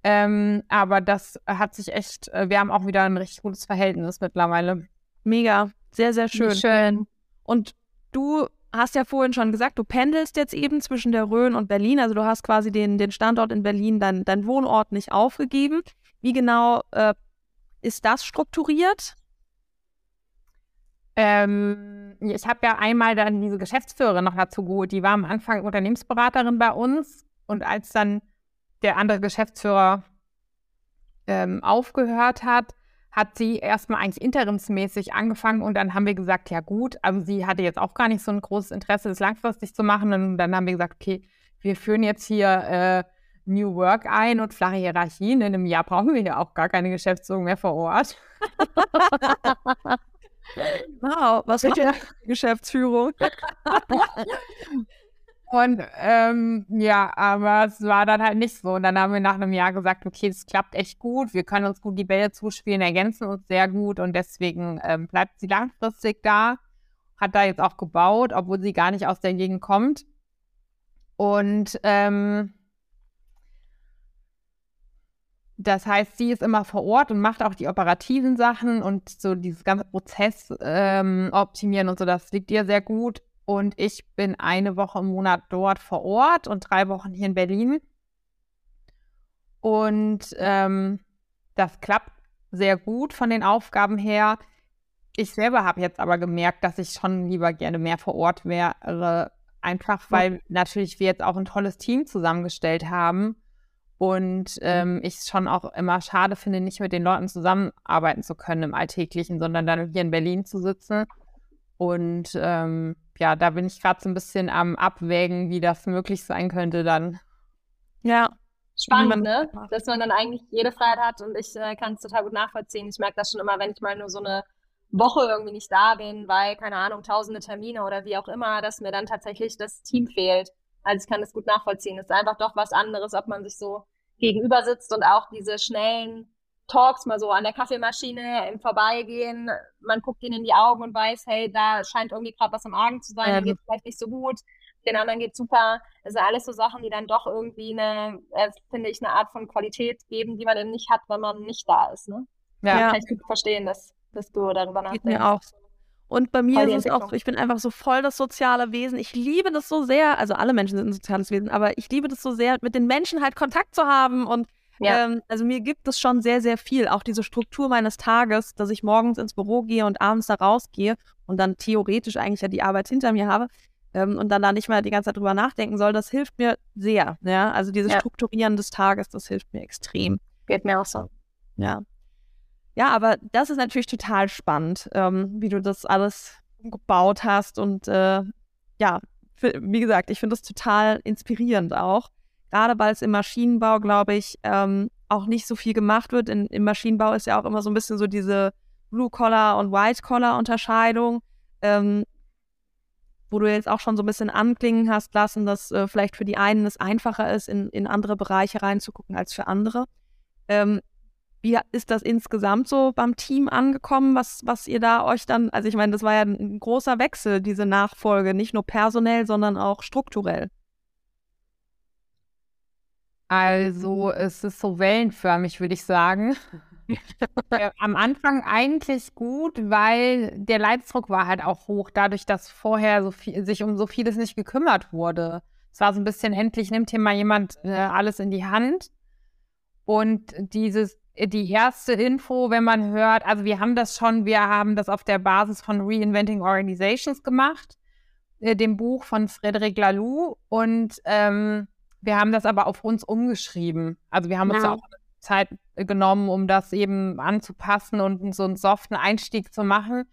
Ähm, aber das hat sich echt, äh, wir haben auch wieder ein richtig gutes Verhältnis mittlerweile. Mega, sehr, sehr schön. schön. Und du hast ja vorhin schon gesagt, du pendelst jetzt eben zwischen der Rhön und Berlin. Also du hast quasi den, den Standort in Berlin, dein, dein Wohnort nicht aufgegeben. Wie genau äh, ist das strukturiert? Ähm, ich habe ja einmal dann diese Geschäftsführerin noch dazu geholt. Die war am Anfang Unternehmensberaterin bei uns. Und als dann der andere Geschäftsführer ähm, aufgehört hat, hat sie erstmal eigentlich interimsmäßig angefangen und dann haben wir gesagt, ja gut, also sie hatte jetzt auch gar nicht so ein großes Interesse, das langfristig zu machen. Und dann haben wir gesagt, okay, wir führen jetzt hier äh, New Work ein und flache Hierarchien. In einem Jahr brauchen wir ja auch gar keine Geschäftsführung mehr vor Ort. [laughs] Wow, was macht die Geschäftsführung? [laughs] Und ähm, ja, aber es war dann halt nicht so. Und dann haben wir nach einem Jahr gesagt, okay, es klappt echt gut, wir können uns gut die Bälle zuspielen, ergänzen uns sehr gut und deswegen ähm, bleibt sie langfristig da. Hat da jetzt auch gebaut, obwohl sie gar nicht aus der Gegend kommt. Und ähm, das heißt, sie ist immer vor Ort und macht auch die operativen Sachen und so dieses ganze Prozess ähm, optimieren und so, das liegt ihr sehr gut. Und ich bin eine Woche im Monat dort vor Ort und drei Wochen hier in Berlin. Und ähm, das klappt sehr gut von den Aufgaben her. Ich selber habe jetzt aber gemerkt, dass ich schon lieber gerne mehr vor Ort wäre, Einfach weil natürlich wir jetzt auch ein tolles Team zusammengestellt haben und Mhm. ähm, ich es schon auch immer schade finde, nicht mit den Leuten zusammenarbeiten zu können im Alltäglichen, sondern dann hier in Berlin zu sitzen. Und ähm, ja, da bin ich gerade so ein bisschen am Abwägen, wie das möglich sein könnte dann. Ja, Spannend, man- ne? Dass man dann eigentlich jede Freiheit hat und ich äh, kann es total gut nachvollziehen. Ich merke das schon immer, wenn ich mal nur so eine Woche irgendwie nicht da bin, weil, keine Ahnung, tausende Termine oder wie auch immer, dass mir dann tatsächlich das Team fehlt. Also ich kann das gut nachvollziehen. Es ist einfach doch was anderes, ob man sich so gegenüber sitzt und auch diese schnellen Talks mal so an der Kaffeemaschine im Vorbeigehen. Man guckt ihnen in die Augen und weiß, hey, da scheint irgendwie gerade was im Argen zu sein, dem geht vielleicht nicht so gut, den anderen geht super. Das sind alles so Sachen, die dann doch irgendwie eine, äh, finde ich, eine Art von Qualität geben, die man dann nicht hat, wenn man nicht da ist. Ne? Ja. Kann ich gut verstehen, dass, dass du darüber geht nachdenkst. mir auch so. Und bei mir ist es auch ich bin einfach so voll das soziale Wesen. Ich liebe das so sehr, also alle Menschen sind ein soziales Wesen, aber ich liebe das so sehr, mit den Menschen halt Kontakt zu haben. Und Ja. ähm, also mir gibt es schon sehr, sehr viel. Auch diese Struktur meines Tages, dass ich morgens ins Büro gehe und abends da rausgehe und dann theoretisch eigentlich ja die Arbeit hinter mir habe ähm, und dann da nicht mehr die ganze Zeit drüber nachdenken soll, das hilft mir sehr. Ja? Also dieses Ja. Strukturieren des Tages, das hilft mir extrem. Geht mir auch so. Ja. Ja, aber das ist natürlich total spannend, ähm, wie du das alles gebaut hast. Und äh, ja, fi- wie gesagt, ich finde das total inspirierend auch. Gerade weil es im Maschinenbau, glaube ich, ähm, auch nicht so viel gemacht wird. In, Im Maschinenbau ist ja auch immer so ein bisschen so diese Blue-Collar- und White-Collar-Unterscheidung, ähm, wo du jetzt auch schon so ein bisschen anklingen hast lassen, dass äh, vielleicht für die einen es einfacher ist, in, in andere Bereiche reinzugucken als für andere. Ähm, wie ist das insgesamt so beim Team angekommen, was, was ihr da euch dann, also ich meine, das war ja ein großer Wechsel, diese Nachfolge, nicht nur personell, sondern auch strukturell. Also es ist so wellenförmig, würde ich sagen. [laughs] Am Anfang eigentlich gut, weil der Leidensdruck war halt auch hoch, dadurch, dass vorher so viel, sich um so vieles nicht gekümmert wurde. Es war so ein bisschen, endlich nimmt hier mal jemand äh, alles in die Hand. Und dieses, die erste Info, wenn man hört, also wir haben das schon, wir haben das auf der Basis von Reinventing Organizations gemacht, äh, dem Buch von Frederic Laloux. Und ähm, wir haben das aber auf uns umgeschrieben. Also wir haben uns Ja. da auch Zeit genommen, um das eben anzupassen und so einen soften Einstieg zu machen.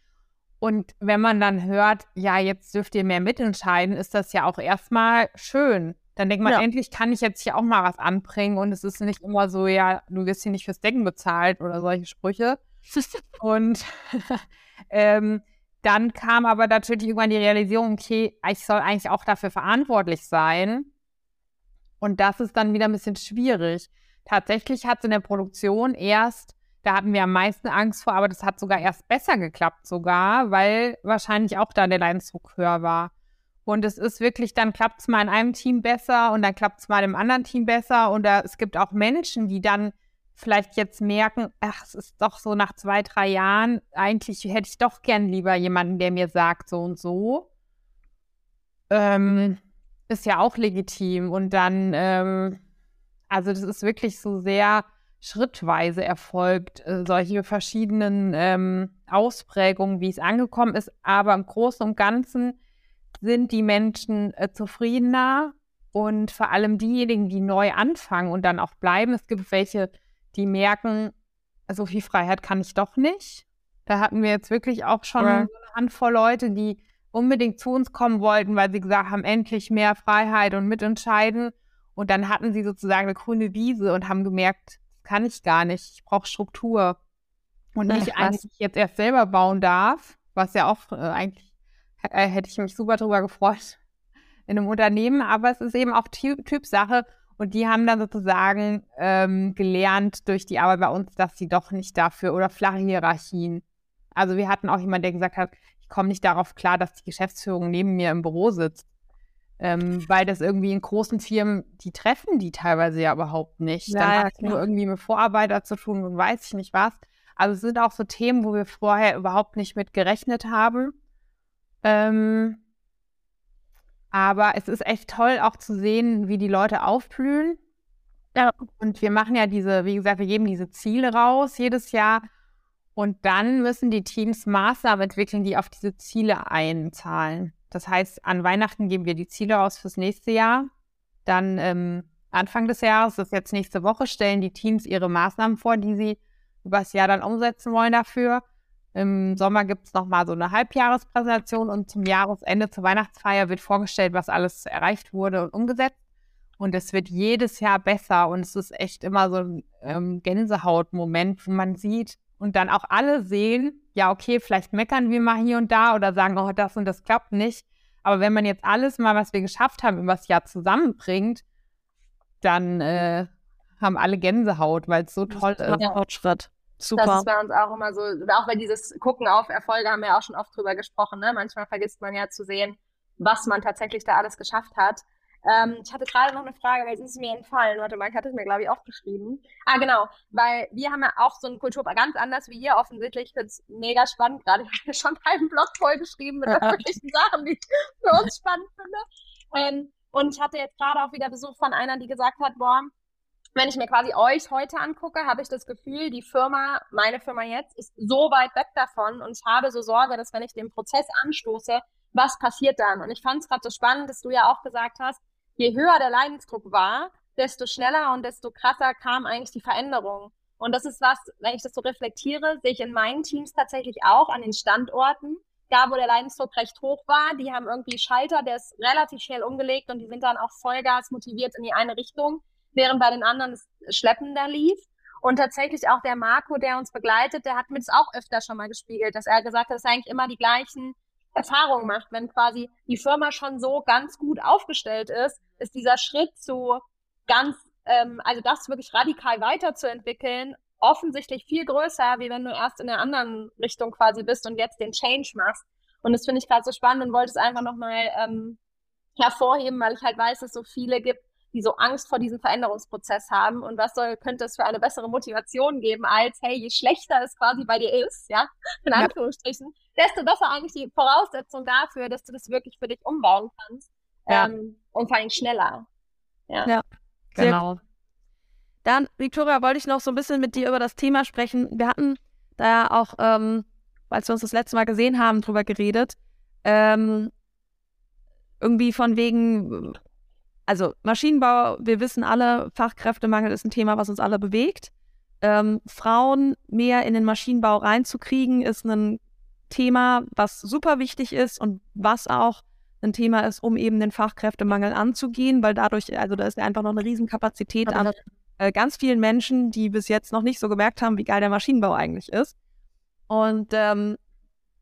Und wenn man dann hört, ja, jetzt dürft ihr mehr mitentscheiden, ist das ja auch erstmal schön. Dann denkt man, Ja. endlich kann ich jetzt hier auch mal was anbringen und es ist nicht immer so, ja, du wirst hier nicht fürs Decken bezahlt oder solche Sprüche. [laughs] Und [laughs] ähm, dann kam aber natürlich irgendwann die Realisierung, okay, ich soll eigentlich auch dafür verantwortlich sein. Und das ist dann wieder ein bisschen schwierig. Tatsächlich hat es in der Produktion erst, da hatten wir am meisten Angst vor, aber das hat sogar erst besser geklappt sogar, weil wahrscheinlich auch da der Leidensdruck höher war. Und es ist wirklich, dann klappt es mal in einem Team besser und dann klappt es mal im anderen Team besser. Und da, es gibt auch Menschen, die dann vielleicht jetzt merken, ach, es ist doch so nach zwei, drei Jahren, eigentlich hätte ich doch gern lieber jemanden, der mir sagt, so und so. Ähm, ist ja auch legitim. Und dann, ähm, also das ist wirklich so sehr schrittweise erfolgt, äh, solche verschiedenen ähm, Ausprägungen, wie es angekommen ist. Aber im Großen und Ganzen sind die Menschen äh, zufriedener und vor allem diejenigen, die neu anfangen und dann auch bleiben. Es gibt welche, die merken, so viel Freiheit kann ich doch nicht. Da hatten wir jetzt wirklich auch schon so eine Handvoll Leute, die unbedingt zu uns kommen wollten, weil sie gesagt haben, endlich mehr Freiheit und mitentscheiden. Und dann hatten sie sozusagen eine grüne Wiese und haben gemerkt, das kann ich gar nicht. Ich brauche Struktur. Und Ach, nicht eigentlich jetzt erst selber bauen darf, was ja auch äh, eigentlich äh, hätte ich mich super drüber gefreut [laughs] in einem Unternehmen, aber es ist eben auch Ty Typsache und die haben dann sozusagen ähm, gelernt durch die Arbeit bei uns, dass sie doch nicht dafür oder flache Hierarchien. Also wir hatten auch jemanden, der gesagt hat, ich komme nicht darauf klar, dass die Geschäftsführung neben mir im Büro sitzt. Ähm, weil das irgendwie in großen Firmen, die treffen die teilweise ja überhaupt nicht. Ja, Dann ja, hat es nur irgendwie mit Vorarbeiter zu tun und weiß ich nicht was. Also es sind auch so Themen, wo wir vorher überhaupt nicht mit gerechnet haben. Ähm, aber es ist echt toll auch zu sehen, wie die Leute aufblühen. Ja. Und wir machen ja diese, wie gesagt, wir geben diese Ziele raus jedes Jahr. Und dann müssen die Teams Maßnahmen entwickeln, die auf diese Ziele einzahlen. Das heißt, an Weihnachten geben wir die Ziele aus fürs nächste Jahr. Dann ähm, Anfang des Jahres, das ist jetzt nächste Woche, stellen die Teams ihre Maßnahmen vor, die sie übers Jahr dann umsetzen wollen dafür. Im Sommer gibt es nochmal so eine Halbjahrespräsentation und zum Jahresende, zur Weihnachtsfeier wird vorgestellt, was alles erreicht wurde und umgesetzt. Und es wird jedes Jahr besser und es ist echt immer so ein ähm, Gänsehautmoment, wo man sieht und dann auch alle sehen, ja, okay, vielleicht meckern wir mal hier und da oder sagen, oh, das und das klappt nicht. Aber wenn man jetzt alles mal, was wir geschafft haben, übers Jahr zusammenbringt, dann äh, haben alle Gänsehaut, weil es so toll ist. Fortschritt. Super. Das ist bei uns auch immer so, auch bei dieses Gucken auf Erfolge haben wir auch schon oft drüber gesprochen. Ne? Manchmal vergisst man ja zu sehen, was man tatsächlich da alles geschafft hat. Ähm, ich hatte gerade noch eine Frage, weil es ist mir entfallen. Warte mal, ich hatte es mir, glaube ich, aufgeschrieben. Ah, genau, weil wir haben ja auch so eine Kultur ganz anders wie ihr offensichtlich. Ich finde es mega spannend. Gerade [laughs] habe ich schon einen Blog vollgeschrieben mit [laughs] irgendwelchen Sachen, die ich für uns spannend finde. Ähm, und ich hatte jetzt gerade auch wieder Besuch von einer, die gesagt hat, boah, wenn ich mir quasi euch heute angucke, habe ich das Gefühl, die Firma, meine Firma jetzt, ist so weit weg davon und ich habe so Sorge, dass wenn ich den Prozess anstoße, was passiert dann? Und ich fand es gerade so spannend, dass du ja auch gesagt hast, je höher der Leidensdruck war, desto schneller und desto krasser kam eigentlich die Veränderung. Und das ist was, wenn ich das so reflektiere, sehe ich in meinen Teams tatsächlich auch an den Standorten, da wo der Leidensdruck recht hoch war, die haben irgendwie Schalter, der ist relativ schnell umgelegt und die sind dann auch Vollgas motiviert in die eine Richtung, während bei den anderen es schleppender lief. Und tatsächlich auch der Marco, der uns begleitet, der hat mir das auch öfter schon mal gespiegelt, dass er gesagt hat, es eigentlich immer die gleichen Erfahrungen macht, wenn quasi die Firma schon so ganz gut aufgestellt ist, ist dieser Schritt zu ganz, ähm, also das wirklich radikal weiterzuentwickeln, offensichtlich viel größer, wie wenn du erst in der anderen Richtung quasi bist und jetzt den Change machst. Und das finde ich gerade so spannend und wollte es einfach nochmal ähm, hervorheben, weil ich halt weiß, dass es so viele gibt, die so Angst vor diesem Veränderungsprozess haben. Und was soll, könnte es für eine bessere Motivation geben, als, hey, je schlechter es quasi bei dir ist, ja, in Anführungsstrichen, ja. desto besser eigentlich die Voraussetzung dafür, dass du das wirklich für dich umbauen kannst. Ja. Ähm, und vor allem schneller. Ja, ja genau. Dann, Victoria, wollte ich noch so ein bisschen mit dir über das Thema sprechen. Wir hatten da ja auch, ähm, als wir uns das letzte Mal gesehen haben, drüber geredet. Ähm, irgendwie von wegen, also Maschinenbau, wir wissen alle, Fachkräftemangel ist ein Thema, was uns alle bewegt. Ähm, Frauen mehr in den Maschinenbau reinzukriegen, ist ein Thema, was super wichtig ist und was auch ein Thema ist, um eben den Fachkräftemangel anzugehen, weil dadurch, also da ist einfach noch eine Riesenkapazität an äh, ganz vielen Menschen, die bis jetzt noch nicht so gemerkt haben, wie geil der Maschinenbau eigentlich ist. Und ähm,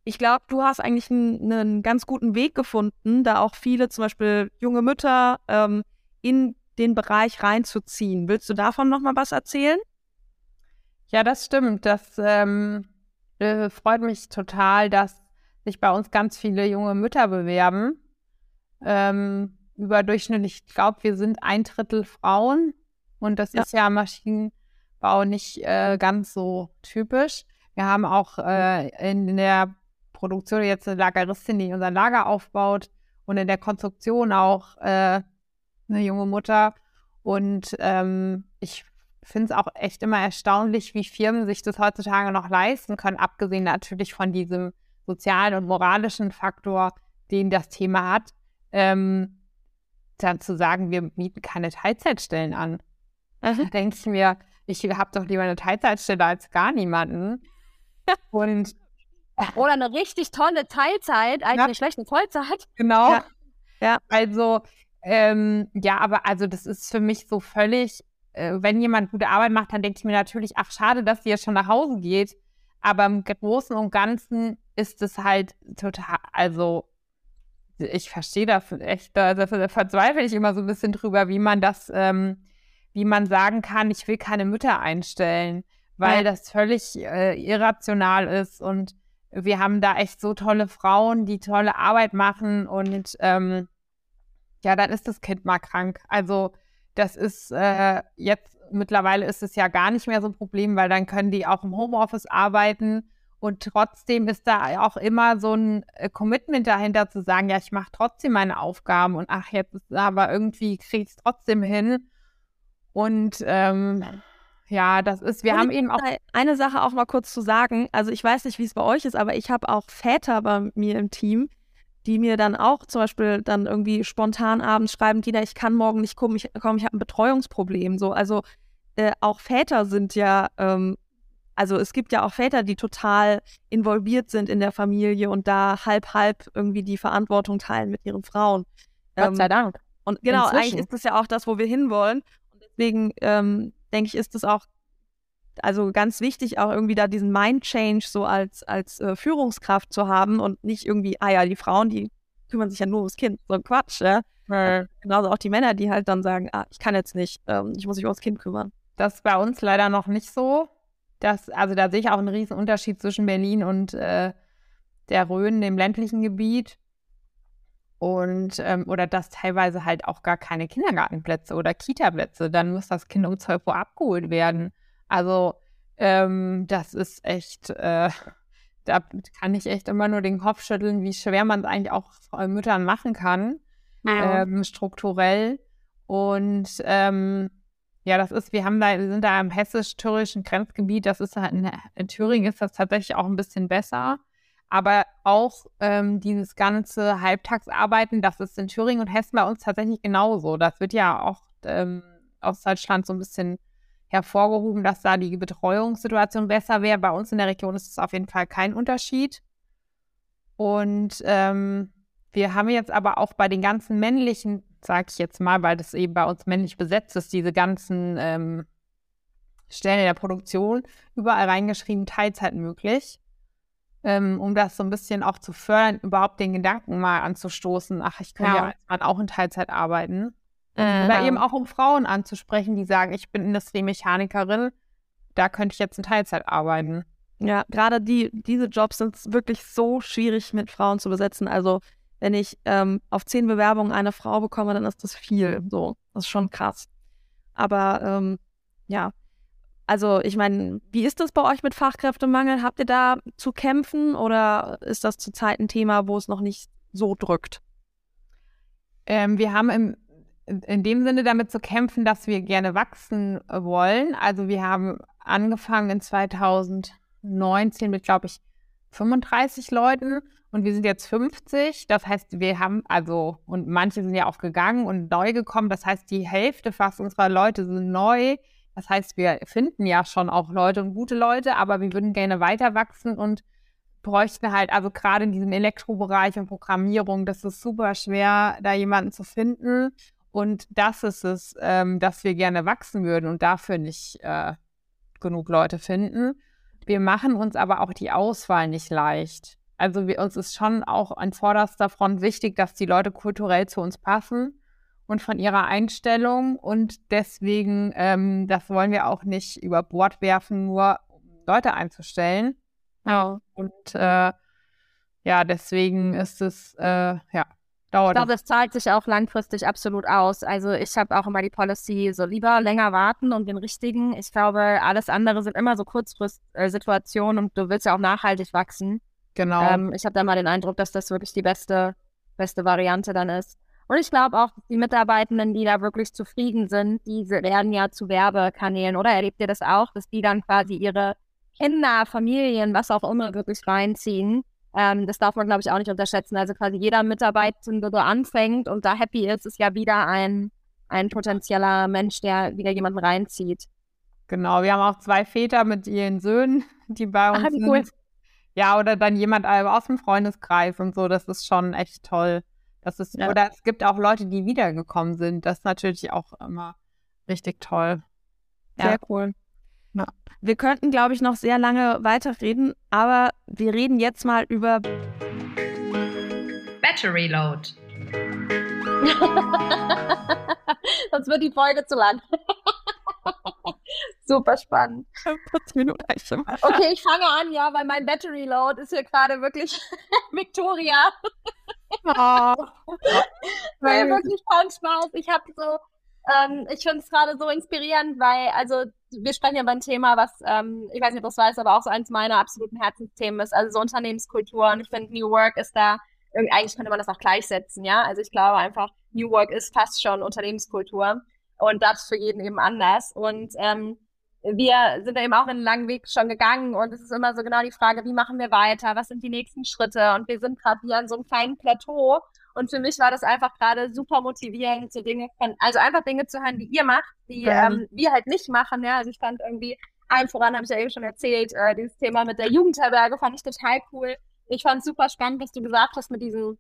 ich glaube, du hast eigentlich einen ganz guten Weg gefunden, da auch viele, zum Beispiel junge Mütter, ähm, in den Bereich reinzuziehen. Willst du davon noch mal was erzählen? Ja, das stimmt. Das ähm, äh, freut mich total, dass sich bei uns ganz viele junge Mütter bewerben ähm, überdurchschnittlich. Ich glaube, wir sind ein Drittel Frauen und das ja. ist ja im Maschinenbau nicht äh, ganz so typisch. Wir haben auch äh, in der Produktion jetzt eine Lageristin, die unser Lager aufbaut und in der Konstruktion auch äh, eine junge Mutter. Und ähm, ich finde es auch echt immer erstaunlich, wie Firmen sich das heutzutage noch leisten können, abgesehen natürlich von diesem sozialen und moralischen Faktor, den das Thema hat ähm, dann zu sagen, wir mieten keine Teilzeitstellen an. Da denke ich mir, ich habe doch lieber eine Teilzeitstelle als gar niemanden. [laughs] Und [laughs] oder eine richtig tolle Teilzeit als ja. eine schlechte Vollzeit. Genau. Ja. ja. Also, ähm, ja, aber also das ist für mich so völlig, äh, wenn jemand gute Arbeit macht, dann denke ich mir natürlich, ach schade, dass sie jetzt schon nach Hause geht. Aber im Großen und Ganzen ist es halt total, also ich verstehe das echt, da, da, verzweifle ich immer so ein bisschen drüber, wie man das, ähm, wie man sagen kann, ich will keine Mütter einstellen, weil ja. das völlig äh, irrational ist und wir haben da echt so tolle Frauen, die tolle Arbeit machen und ähm, ja, dann ist das Kind mal krank. Also das ist äh, jetzt mittlerweile ist es ja gar nicht mehr so ein Problem, weil dann können die auch im Homeoffice arbeiten und trotzdem ist da auch immer so ein äh, Commitment dahinter zu sagen, ja, ich mache trotzdem meine Aufgaben und ach, jetzt ist aber irgendwie kriege ich es trotzdem hin. Und ähm, ja, das ist, wir und haben eben auch. Eine Sache auch mal kurz zu sagen. Also ich weiß nicht, wie es bei euch ist, aber ich habe auch Väter bei mir im Team, die mir dann auch zum Beispiel dann irgendwie spontan abends schreiben, Dina, ich kann morgen nicht kommen, ich, komm, ich habe ein Betreuungsproblem. So, also äh, auch Väter sind ja, ähm, also es gibt ja auch Väter, die total involviert sind in der Familie und da halb halb irgendwie die Verantwortung teilen mit ihren Frauen. Gott sei ähm, Dank. Und genau, Inzwischen. eigentlich ist das ja auch das, wo wir hinwollen. Und deswegen ähm, denke ich, ist es auch also ganz wichtig, auch irgendwie da diesen Mind-Change so als, als äh, Führungskraft zu haben und nicht irgendwie, ah ja, die Frauen, die kümmern sich ja nur ums Kind. So ein Quatsch, ja. ja. Genauso auch die Männer, die halt dann sagen, ah, ich kann jetzt nicht, ähm, ich muss mich ums Kind kümmern. Das ist bei uns leider noch nicht so. Das, also da sehe ich auch einen riesen Unterschied zwischen Berlin und äh, der Rhön, dem ländlichen Gebiet. Und ähm, oder dass teilweise halt auch gar keine Kindergartenplätze oder Kitaplätze. Dann muss das Kind um 12 Uhr abgeholt werden. Also ähm, das ist echt, äh, [laughs] da kann ich echt immer nur den Kopf schütteln, wie schwer man es eigentlich auch Müttern machen kann, ja. ähm, strukturell. Und ähm, ja, das ist, wir haben da, wir sind da im hessisch-thürischen Grenzgebiet, das ist halt in, in, Thüringen ist das tatsächlich auch ein bisschen besser. Aber auch ähm, dieses ganze Halbtagsarbeiten, das ist in Thüringen und Hessen bei uns tatsächlich genauso. Das wird ja auch ähm, aus Deutschland so ein bisschen hervorgehoben, dass da die Betreuungssituation besser wäre. Bei uns in der Region ist es auf jeden Fall kein Unterschied. Und ähm, wir haben jetzt aber auch bei den ganzen männlichen, sage ich jetzt mal, weil das eben bei uns männlich besetzt ist, diese ganzen ähm, Stellen in der Produktion überall reingeschrieben, Teilzeit möglich. Ähm, um das so ein bisschen auch zu fördern, überhaupt den Gedanken mal anzustoßen, ach, ich könnte ja, ja auch in Teilzeit arbeiten. Äh, Oder eben auch um Frauen anzusprechen, die sagen, ich bin Industriemechanikerin, da könnte ich jetzt in Teilzeit arbeiten. Ja, gerade die, diese Jobs sind wirklich so schwierig mit Frauen zu besetzen. Also wenn ich ähm, auf zehn Bewerbungen eine Frau bekomme, dann ist das viel. So, das ist schon krass. Aber ähm, ja, also ich meine, wie ist das bei euch mit Fachkräftemangel? Habt ihr da zu kämpfen oder ist das zurzeit ein Thema, wo es noch nicht so drückt? Ähm, wir haben im in dem Sinne damit zu kämpfen, dass wir gerne wachsen wollen. Also wir haben angefangen in 2019 mit, glaube ich, 35 Leuten und wir sind jetzt 50. Das heißt, wir haben also, und manche sind ja auch gegangen und neu gekommen. Das heißt, die Hälfte fast unserer Leute sind neu. Das heißt, wir finden ja schon auch Leute und gute Leute, aber wir würden gerne weiter wachsen und bräuchten halt, also gerade in diesem Elektrobereich und Programmierung, das ist super schwer, da jemanden zu finden. Und das ist es, ähm, dass wir gerne wachsen würden und dafür nicht äh, genug Leute finden. Wir machen uns aber auch die Auswahl nicht leicht. Also wir, uns ist schon auch an vorderster Front wichtig, dass die Leute kulturell zu uns passen und von ihrer Einstellung. Und deswegen, ähm, das wollen wir auch nicht über Bord werfen, nur um Leute einzustellen. Ja. Und äh, ja, deswegen ist es, äh, ja, dauert. Ich glaube, das zahlt sich auch langfristig absolut aus. Also ich habe auch immer die Policy, so lieber länger warten und den richtigen. Ich glaube, alles andere sind immer so Kurzfrist-Situationen und du willst ja auch nachhaltig wachsen. Genau. Ähm, ich habe da mal den Eindruck, dass das wirklich die beste, beste Variante dann ist. Und ich glaube auch, die Mitarbeitenden, die da wirklich zufrieden sind, die werden ja zu Werbekanälen, oder? Erlebt ihr das auch, dass die dann quasi ihre Kinder, Familien, was auch immer wirklich reinziehen? Ähm, das darf man, glaube ich, auch nicht unterschätzen. Also quasi jeder Mitarbeitende, der anfängt und da happy ist, ist ja wieder ein, ein potenzieller Mensch, der wieder jemanden reinzieht. Genau, wir haben auch zwei Väter mit ihren Söhnen, die bei uns Ach, sind. Cool. Ja, oder dann jemand aus dem Freundeskreis und so, das ist schon echt toll. Das ist, ja. Oder es gibt auch Leute, die wiedergekommen sind. Das ist natürlich auch immer richtig toll. Sehr ja. cool. Ja. Wir könnten, glaube ich, noch sehr lange weiterreden, aber wir reden jetzt mal über Battery Load. [laughs] Sonst wird die Folge zu lang. [laughs] Super spannend. 40 Minuten Okay, ich fange an, ja, weil mein Battery Load ist hier gerade wirklich [laughs] Victoria. Oh. Weil wirklich Spaß. Ich habe so ähm, ich finde es gerade so inspirierend, weil, also, wir sprechen ja beim Thema, was, ähm, ich weiß nicht, ob du das weißt, aber auch so eins meiner absoluten Herzensthemen ist, also so Unternehmenskultur. Und ich finde, New Work ist da, eigentlich könnte man das auch gleichsetzen, ja. Also ich glaube einfach, New Work ist fast schon Unternehmenskultur. Und das für jeden eben anders. Und ähm, wir sind eben auch einen langen Weg schon gegangen und es ist immer so genau die Frage, wie machen wir weiter, was sind die nächsten Schritte und wir sind gerade hier an so einem kleinen Plateau und für mich war das einfach gerade super motivierend, so Dinge, also einfach Dinge zu hören, die ihr macht, die ja. ähm, wir halt nicht machen, ja, also ich fand irgendwie, allen voran habe ich ja eben schon erzählt, äh, dieses Thema mit der Jugendherberge fand ich total cool. Ich fand es super spannend, was du gesagt hast mit diesen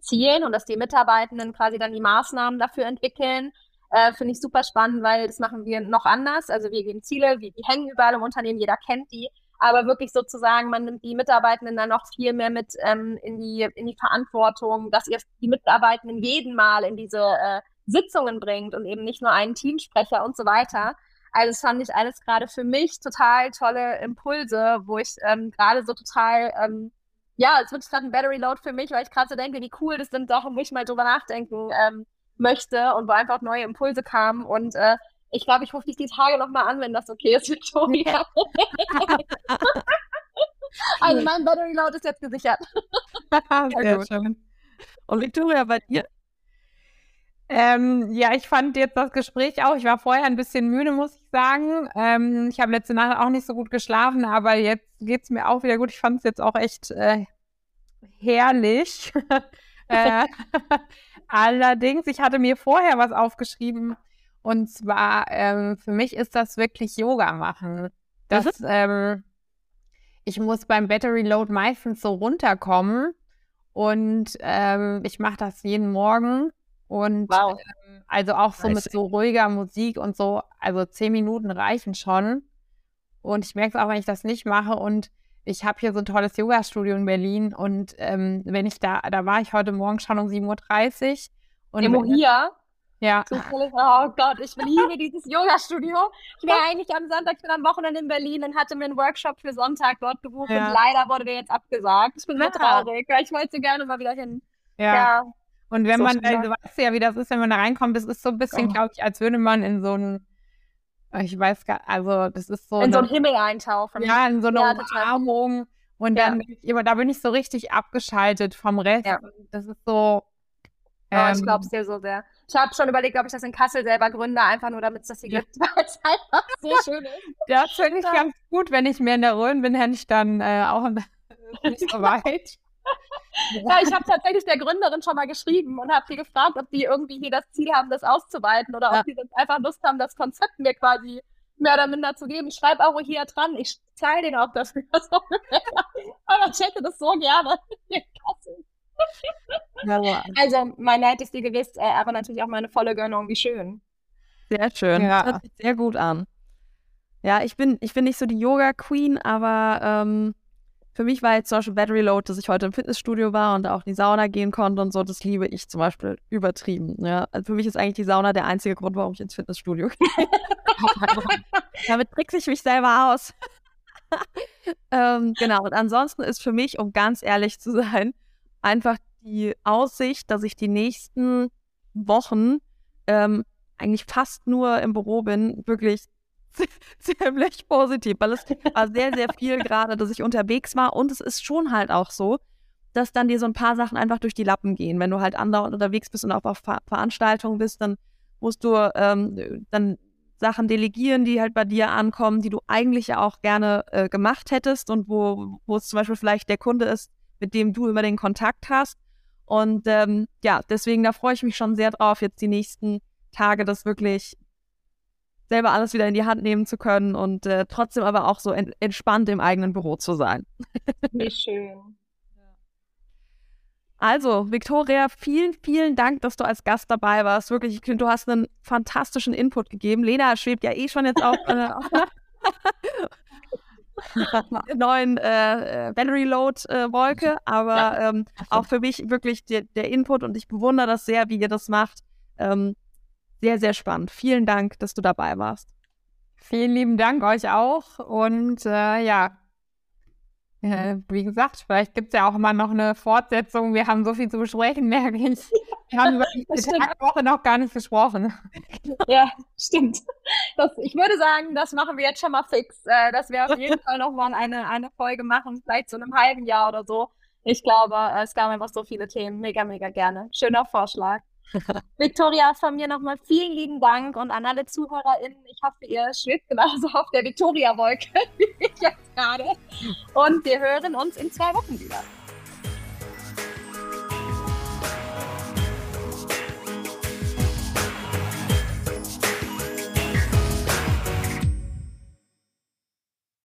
Zielen und dass die Mitarbeitenden quasi dann die Maßnahmen dafür entwickeln äh, Finde ich super spannend, weil das machen wir noch anders. Also wir geben Ziele, die, die hängen überall im Unternehmen, jeder kennt die. Aber wirklich sozusagen, man nimmt die Mitarbeitenden dann noch viel mehr mit ähm, in, die, in die Verantwortung, dass ihr die Mitarbeitenden jeden Mal in diese äh, Sitzungen bringt und eben nicht nur einen Teamsprecher und so weiter. Also das fand ich alles gerade für mich total tolle Impulse, wo ich ähm, gerade so total, ähm, ja, es wird gerade ein Battery Load für mich, weil ich gerade so denke, wie cool das sind Sachen, wo ich mal drüber nachdenken ähm, möchte und wo einfach neue Impulse kamen. Und äh, ich glaube, ich rufe dich die Tage nochmal an, wenn das okay ist, Victoria. [laughs] also mein Battery Load ist jetzt gesichert. [laughs] Sehr gut. schön. Und Victoria, bei dir? Ähm, ja, ich fand jetzt das Gespräch auch, ich war vorher ein bisschen müde, muss ich sagen. Ähm, ich habe letzte Nacht auch nicht so gut geschlafen, aber jetzt geht es mir auch wieder gut. Ich fand es jetzt auch echt äh, herrlich. [laughs] äh, [laughs] Allerdings, ich hatte mir vorher was aufgeschrieben und zwar ähm, für mich ist das wirklich Yoga machen. Das, mhm. ähm, ich muss beim Battery Load meistens so runterkommen und ähm, ich mache das jeden Morgen und wow. ähm, also auch so mit so ruhiger Musik und so, also zehn Minuten reichen schon. Und ich merke es auch, wenn ich das nicht mache und ich habe hier so ein tolles Yoga-Studio in Berlin und ähm, wenn ich da, da war ich heute Morgen schon um 7.30 Uhr. Und Emo hier? Ja. Zufällig, oh Gott, ich liebe dieses Yoga-Studio. Ich wäre eigentlich am Sonntag, ich bin am Wochenende in Berlin und hatte mir einen Workshop für Sonntag dort gebucht ja. und leider wurde der jetzt abgesagt. Ich bin sehr traurig, weil ich wollte so gerne mal wieder hin. Ja. ja. Und wenn so man, also weißt du ja, wie das ist, wenn man da reinkommt, das ist so ein bisschen, oh. glaube ich, als würde man in so ein ich weiß gar also das ist so. In eine, so einen Himmel eintauchen. Ja, in so eine ja, Umarmung. Und dann, ja. da bin ich so richtig abgeschaltet vom Rest. Ja. Das ist so. Ähm, oh, ich glaube es dir so sehr. Ich habe schon überlegt, ob ich das in Kassel selber gründe, einfach nur damit es das hier ja. gibt, [laughs] weil es einfach so schön ist. Das finde ich ganz gut, wenn ich mehr in der Rhön bin, hätte ich dann äh, auch [laughs] nicht so weit. Ja, ich habe tatsächlich der Gründerin schon mal geschrieben und habe sie gefragt, ob die irgendwie hier das Ziel haben, das auszuweiten oder ja. ob die einfach Lust haben, das Konzept mir quasi mehr oder minder zu geben. Ich schreibe auch hier dran, ich zahle den auch dafür. [laughs] Aber ich hätte das so gerne. also, mein Neid ist dir gewiss, äh, aber natürlich auch meine volle Gönnung. Wie schön. Sehr schön. Ja. Hört sich sehr gut an. Ja, ich bin, ich bin nicht so die Yoga-Queen, aber ähm, für mich war jetzt zum Beispiel Battery Load, dass ich heute im Fitnessstudio war und auch in die Sauna gehen konnte und so, das liebe ich zum Beispiel übertrieben. Ja. Also für mich ist eigentlich die Sauna der einzige Grund, warum ich ins Fitnessstudio gehe. [laughs] Damit trickse ich mich selber aus. ähm, genau, und ansonsten ist für mich, um ganz ehrlich zu sein, einfach die Aussicht, dass ich die nächsten Wochen ähm, eigentlich fast nur im Büro bin, wirklich [laughs] ziemlich positiv, weil es war sehr, sehr viel gerade, dass ich unterwegs war und es ist schon halt auch so, dass dann dir so ein paar Sachen einfach durch die Lappen gehen. Wenn du halt andauernd unterwegs bist und auch auf Ver Veranstaltungen bist, dann musst du ähm, dann Sachen delegieren, die halt bei dir ankommen, die du eigentlich ja auch gerne äh, gemacht hättest und wo, wo es zum Beispiel vielleicht der Kunde ist, mit dem du immer den Kontakt hast. Und ähm, ja, deswegen, da freue ich mich schon sehr drauf, jetzt die nächsten Tage das wirklich selber alles wieder in die Hand nehmen zu können und äh, trotzdem aber auch so en entspannt im eigenen Büro zu sein. Wie [laughs] schön. Also, Victoria, vielen, vielen Dank, dass du als Gast dabei warst. Wirklich, ich finde, du hast einen fantastischen Input gegeben. Lena schwebt ja eh schon jetzt auf, äh, [laughs] neuen äh, Battery Load äh, Wolke, aber ähm, auch für mich wirklich der, der, Input und ich bewundere das sehr, wie ihr das macht. Ähm, sehr, sehr spannend. Vielen Dank, dass du dabei warst. Vielen lieben Dank euch auch. Und äh, ja, äh, wie gesagt, vielleicht gibt es ja auch immer noch eine Fortsetzung. Wir haben so viel zu besprechen, [laughs] merke ich. Wir haben über die Woche noch gar nicht gesprochen. [laughs] Ja, stimmt. Das, ich würde sagen, das machen wir jetzt schon mal fix, äh, dass wir auf jeden [laughs] Fall noch mal eine, eine Folge machen, vielleicht so in einem halben Jahr oder so. Ich glaube, es gab einfach so viele Themen. Mega, mega gerne. Schöner Vorschlag. [laughs] Victoria, von mir nochmal vielen lieben Dank und an alle ZuhörerInnen. Ich hoffe, ihr schwebt genauso auf der Victoria-Wolke [laughs] wie ich jetzt gerade. Und wir hören uns in zwei Wochen wieder.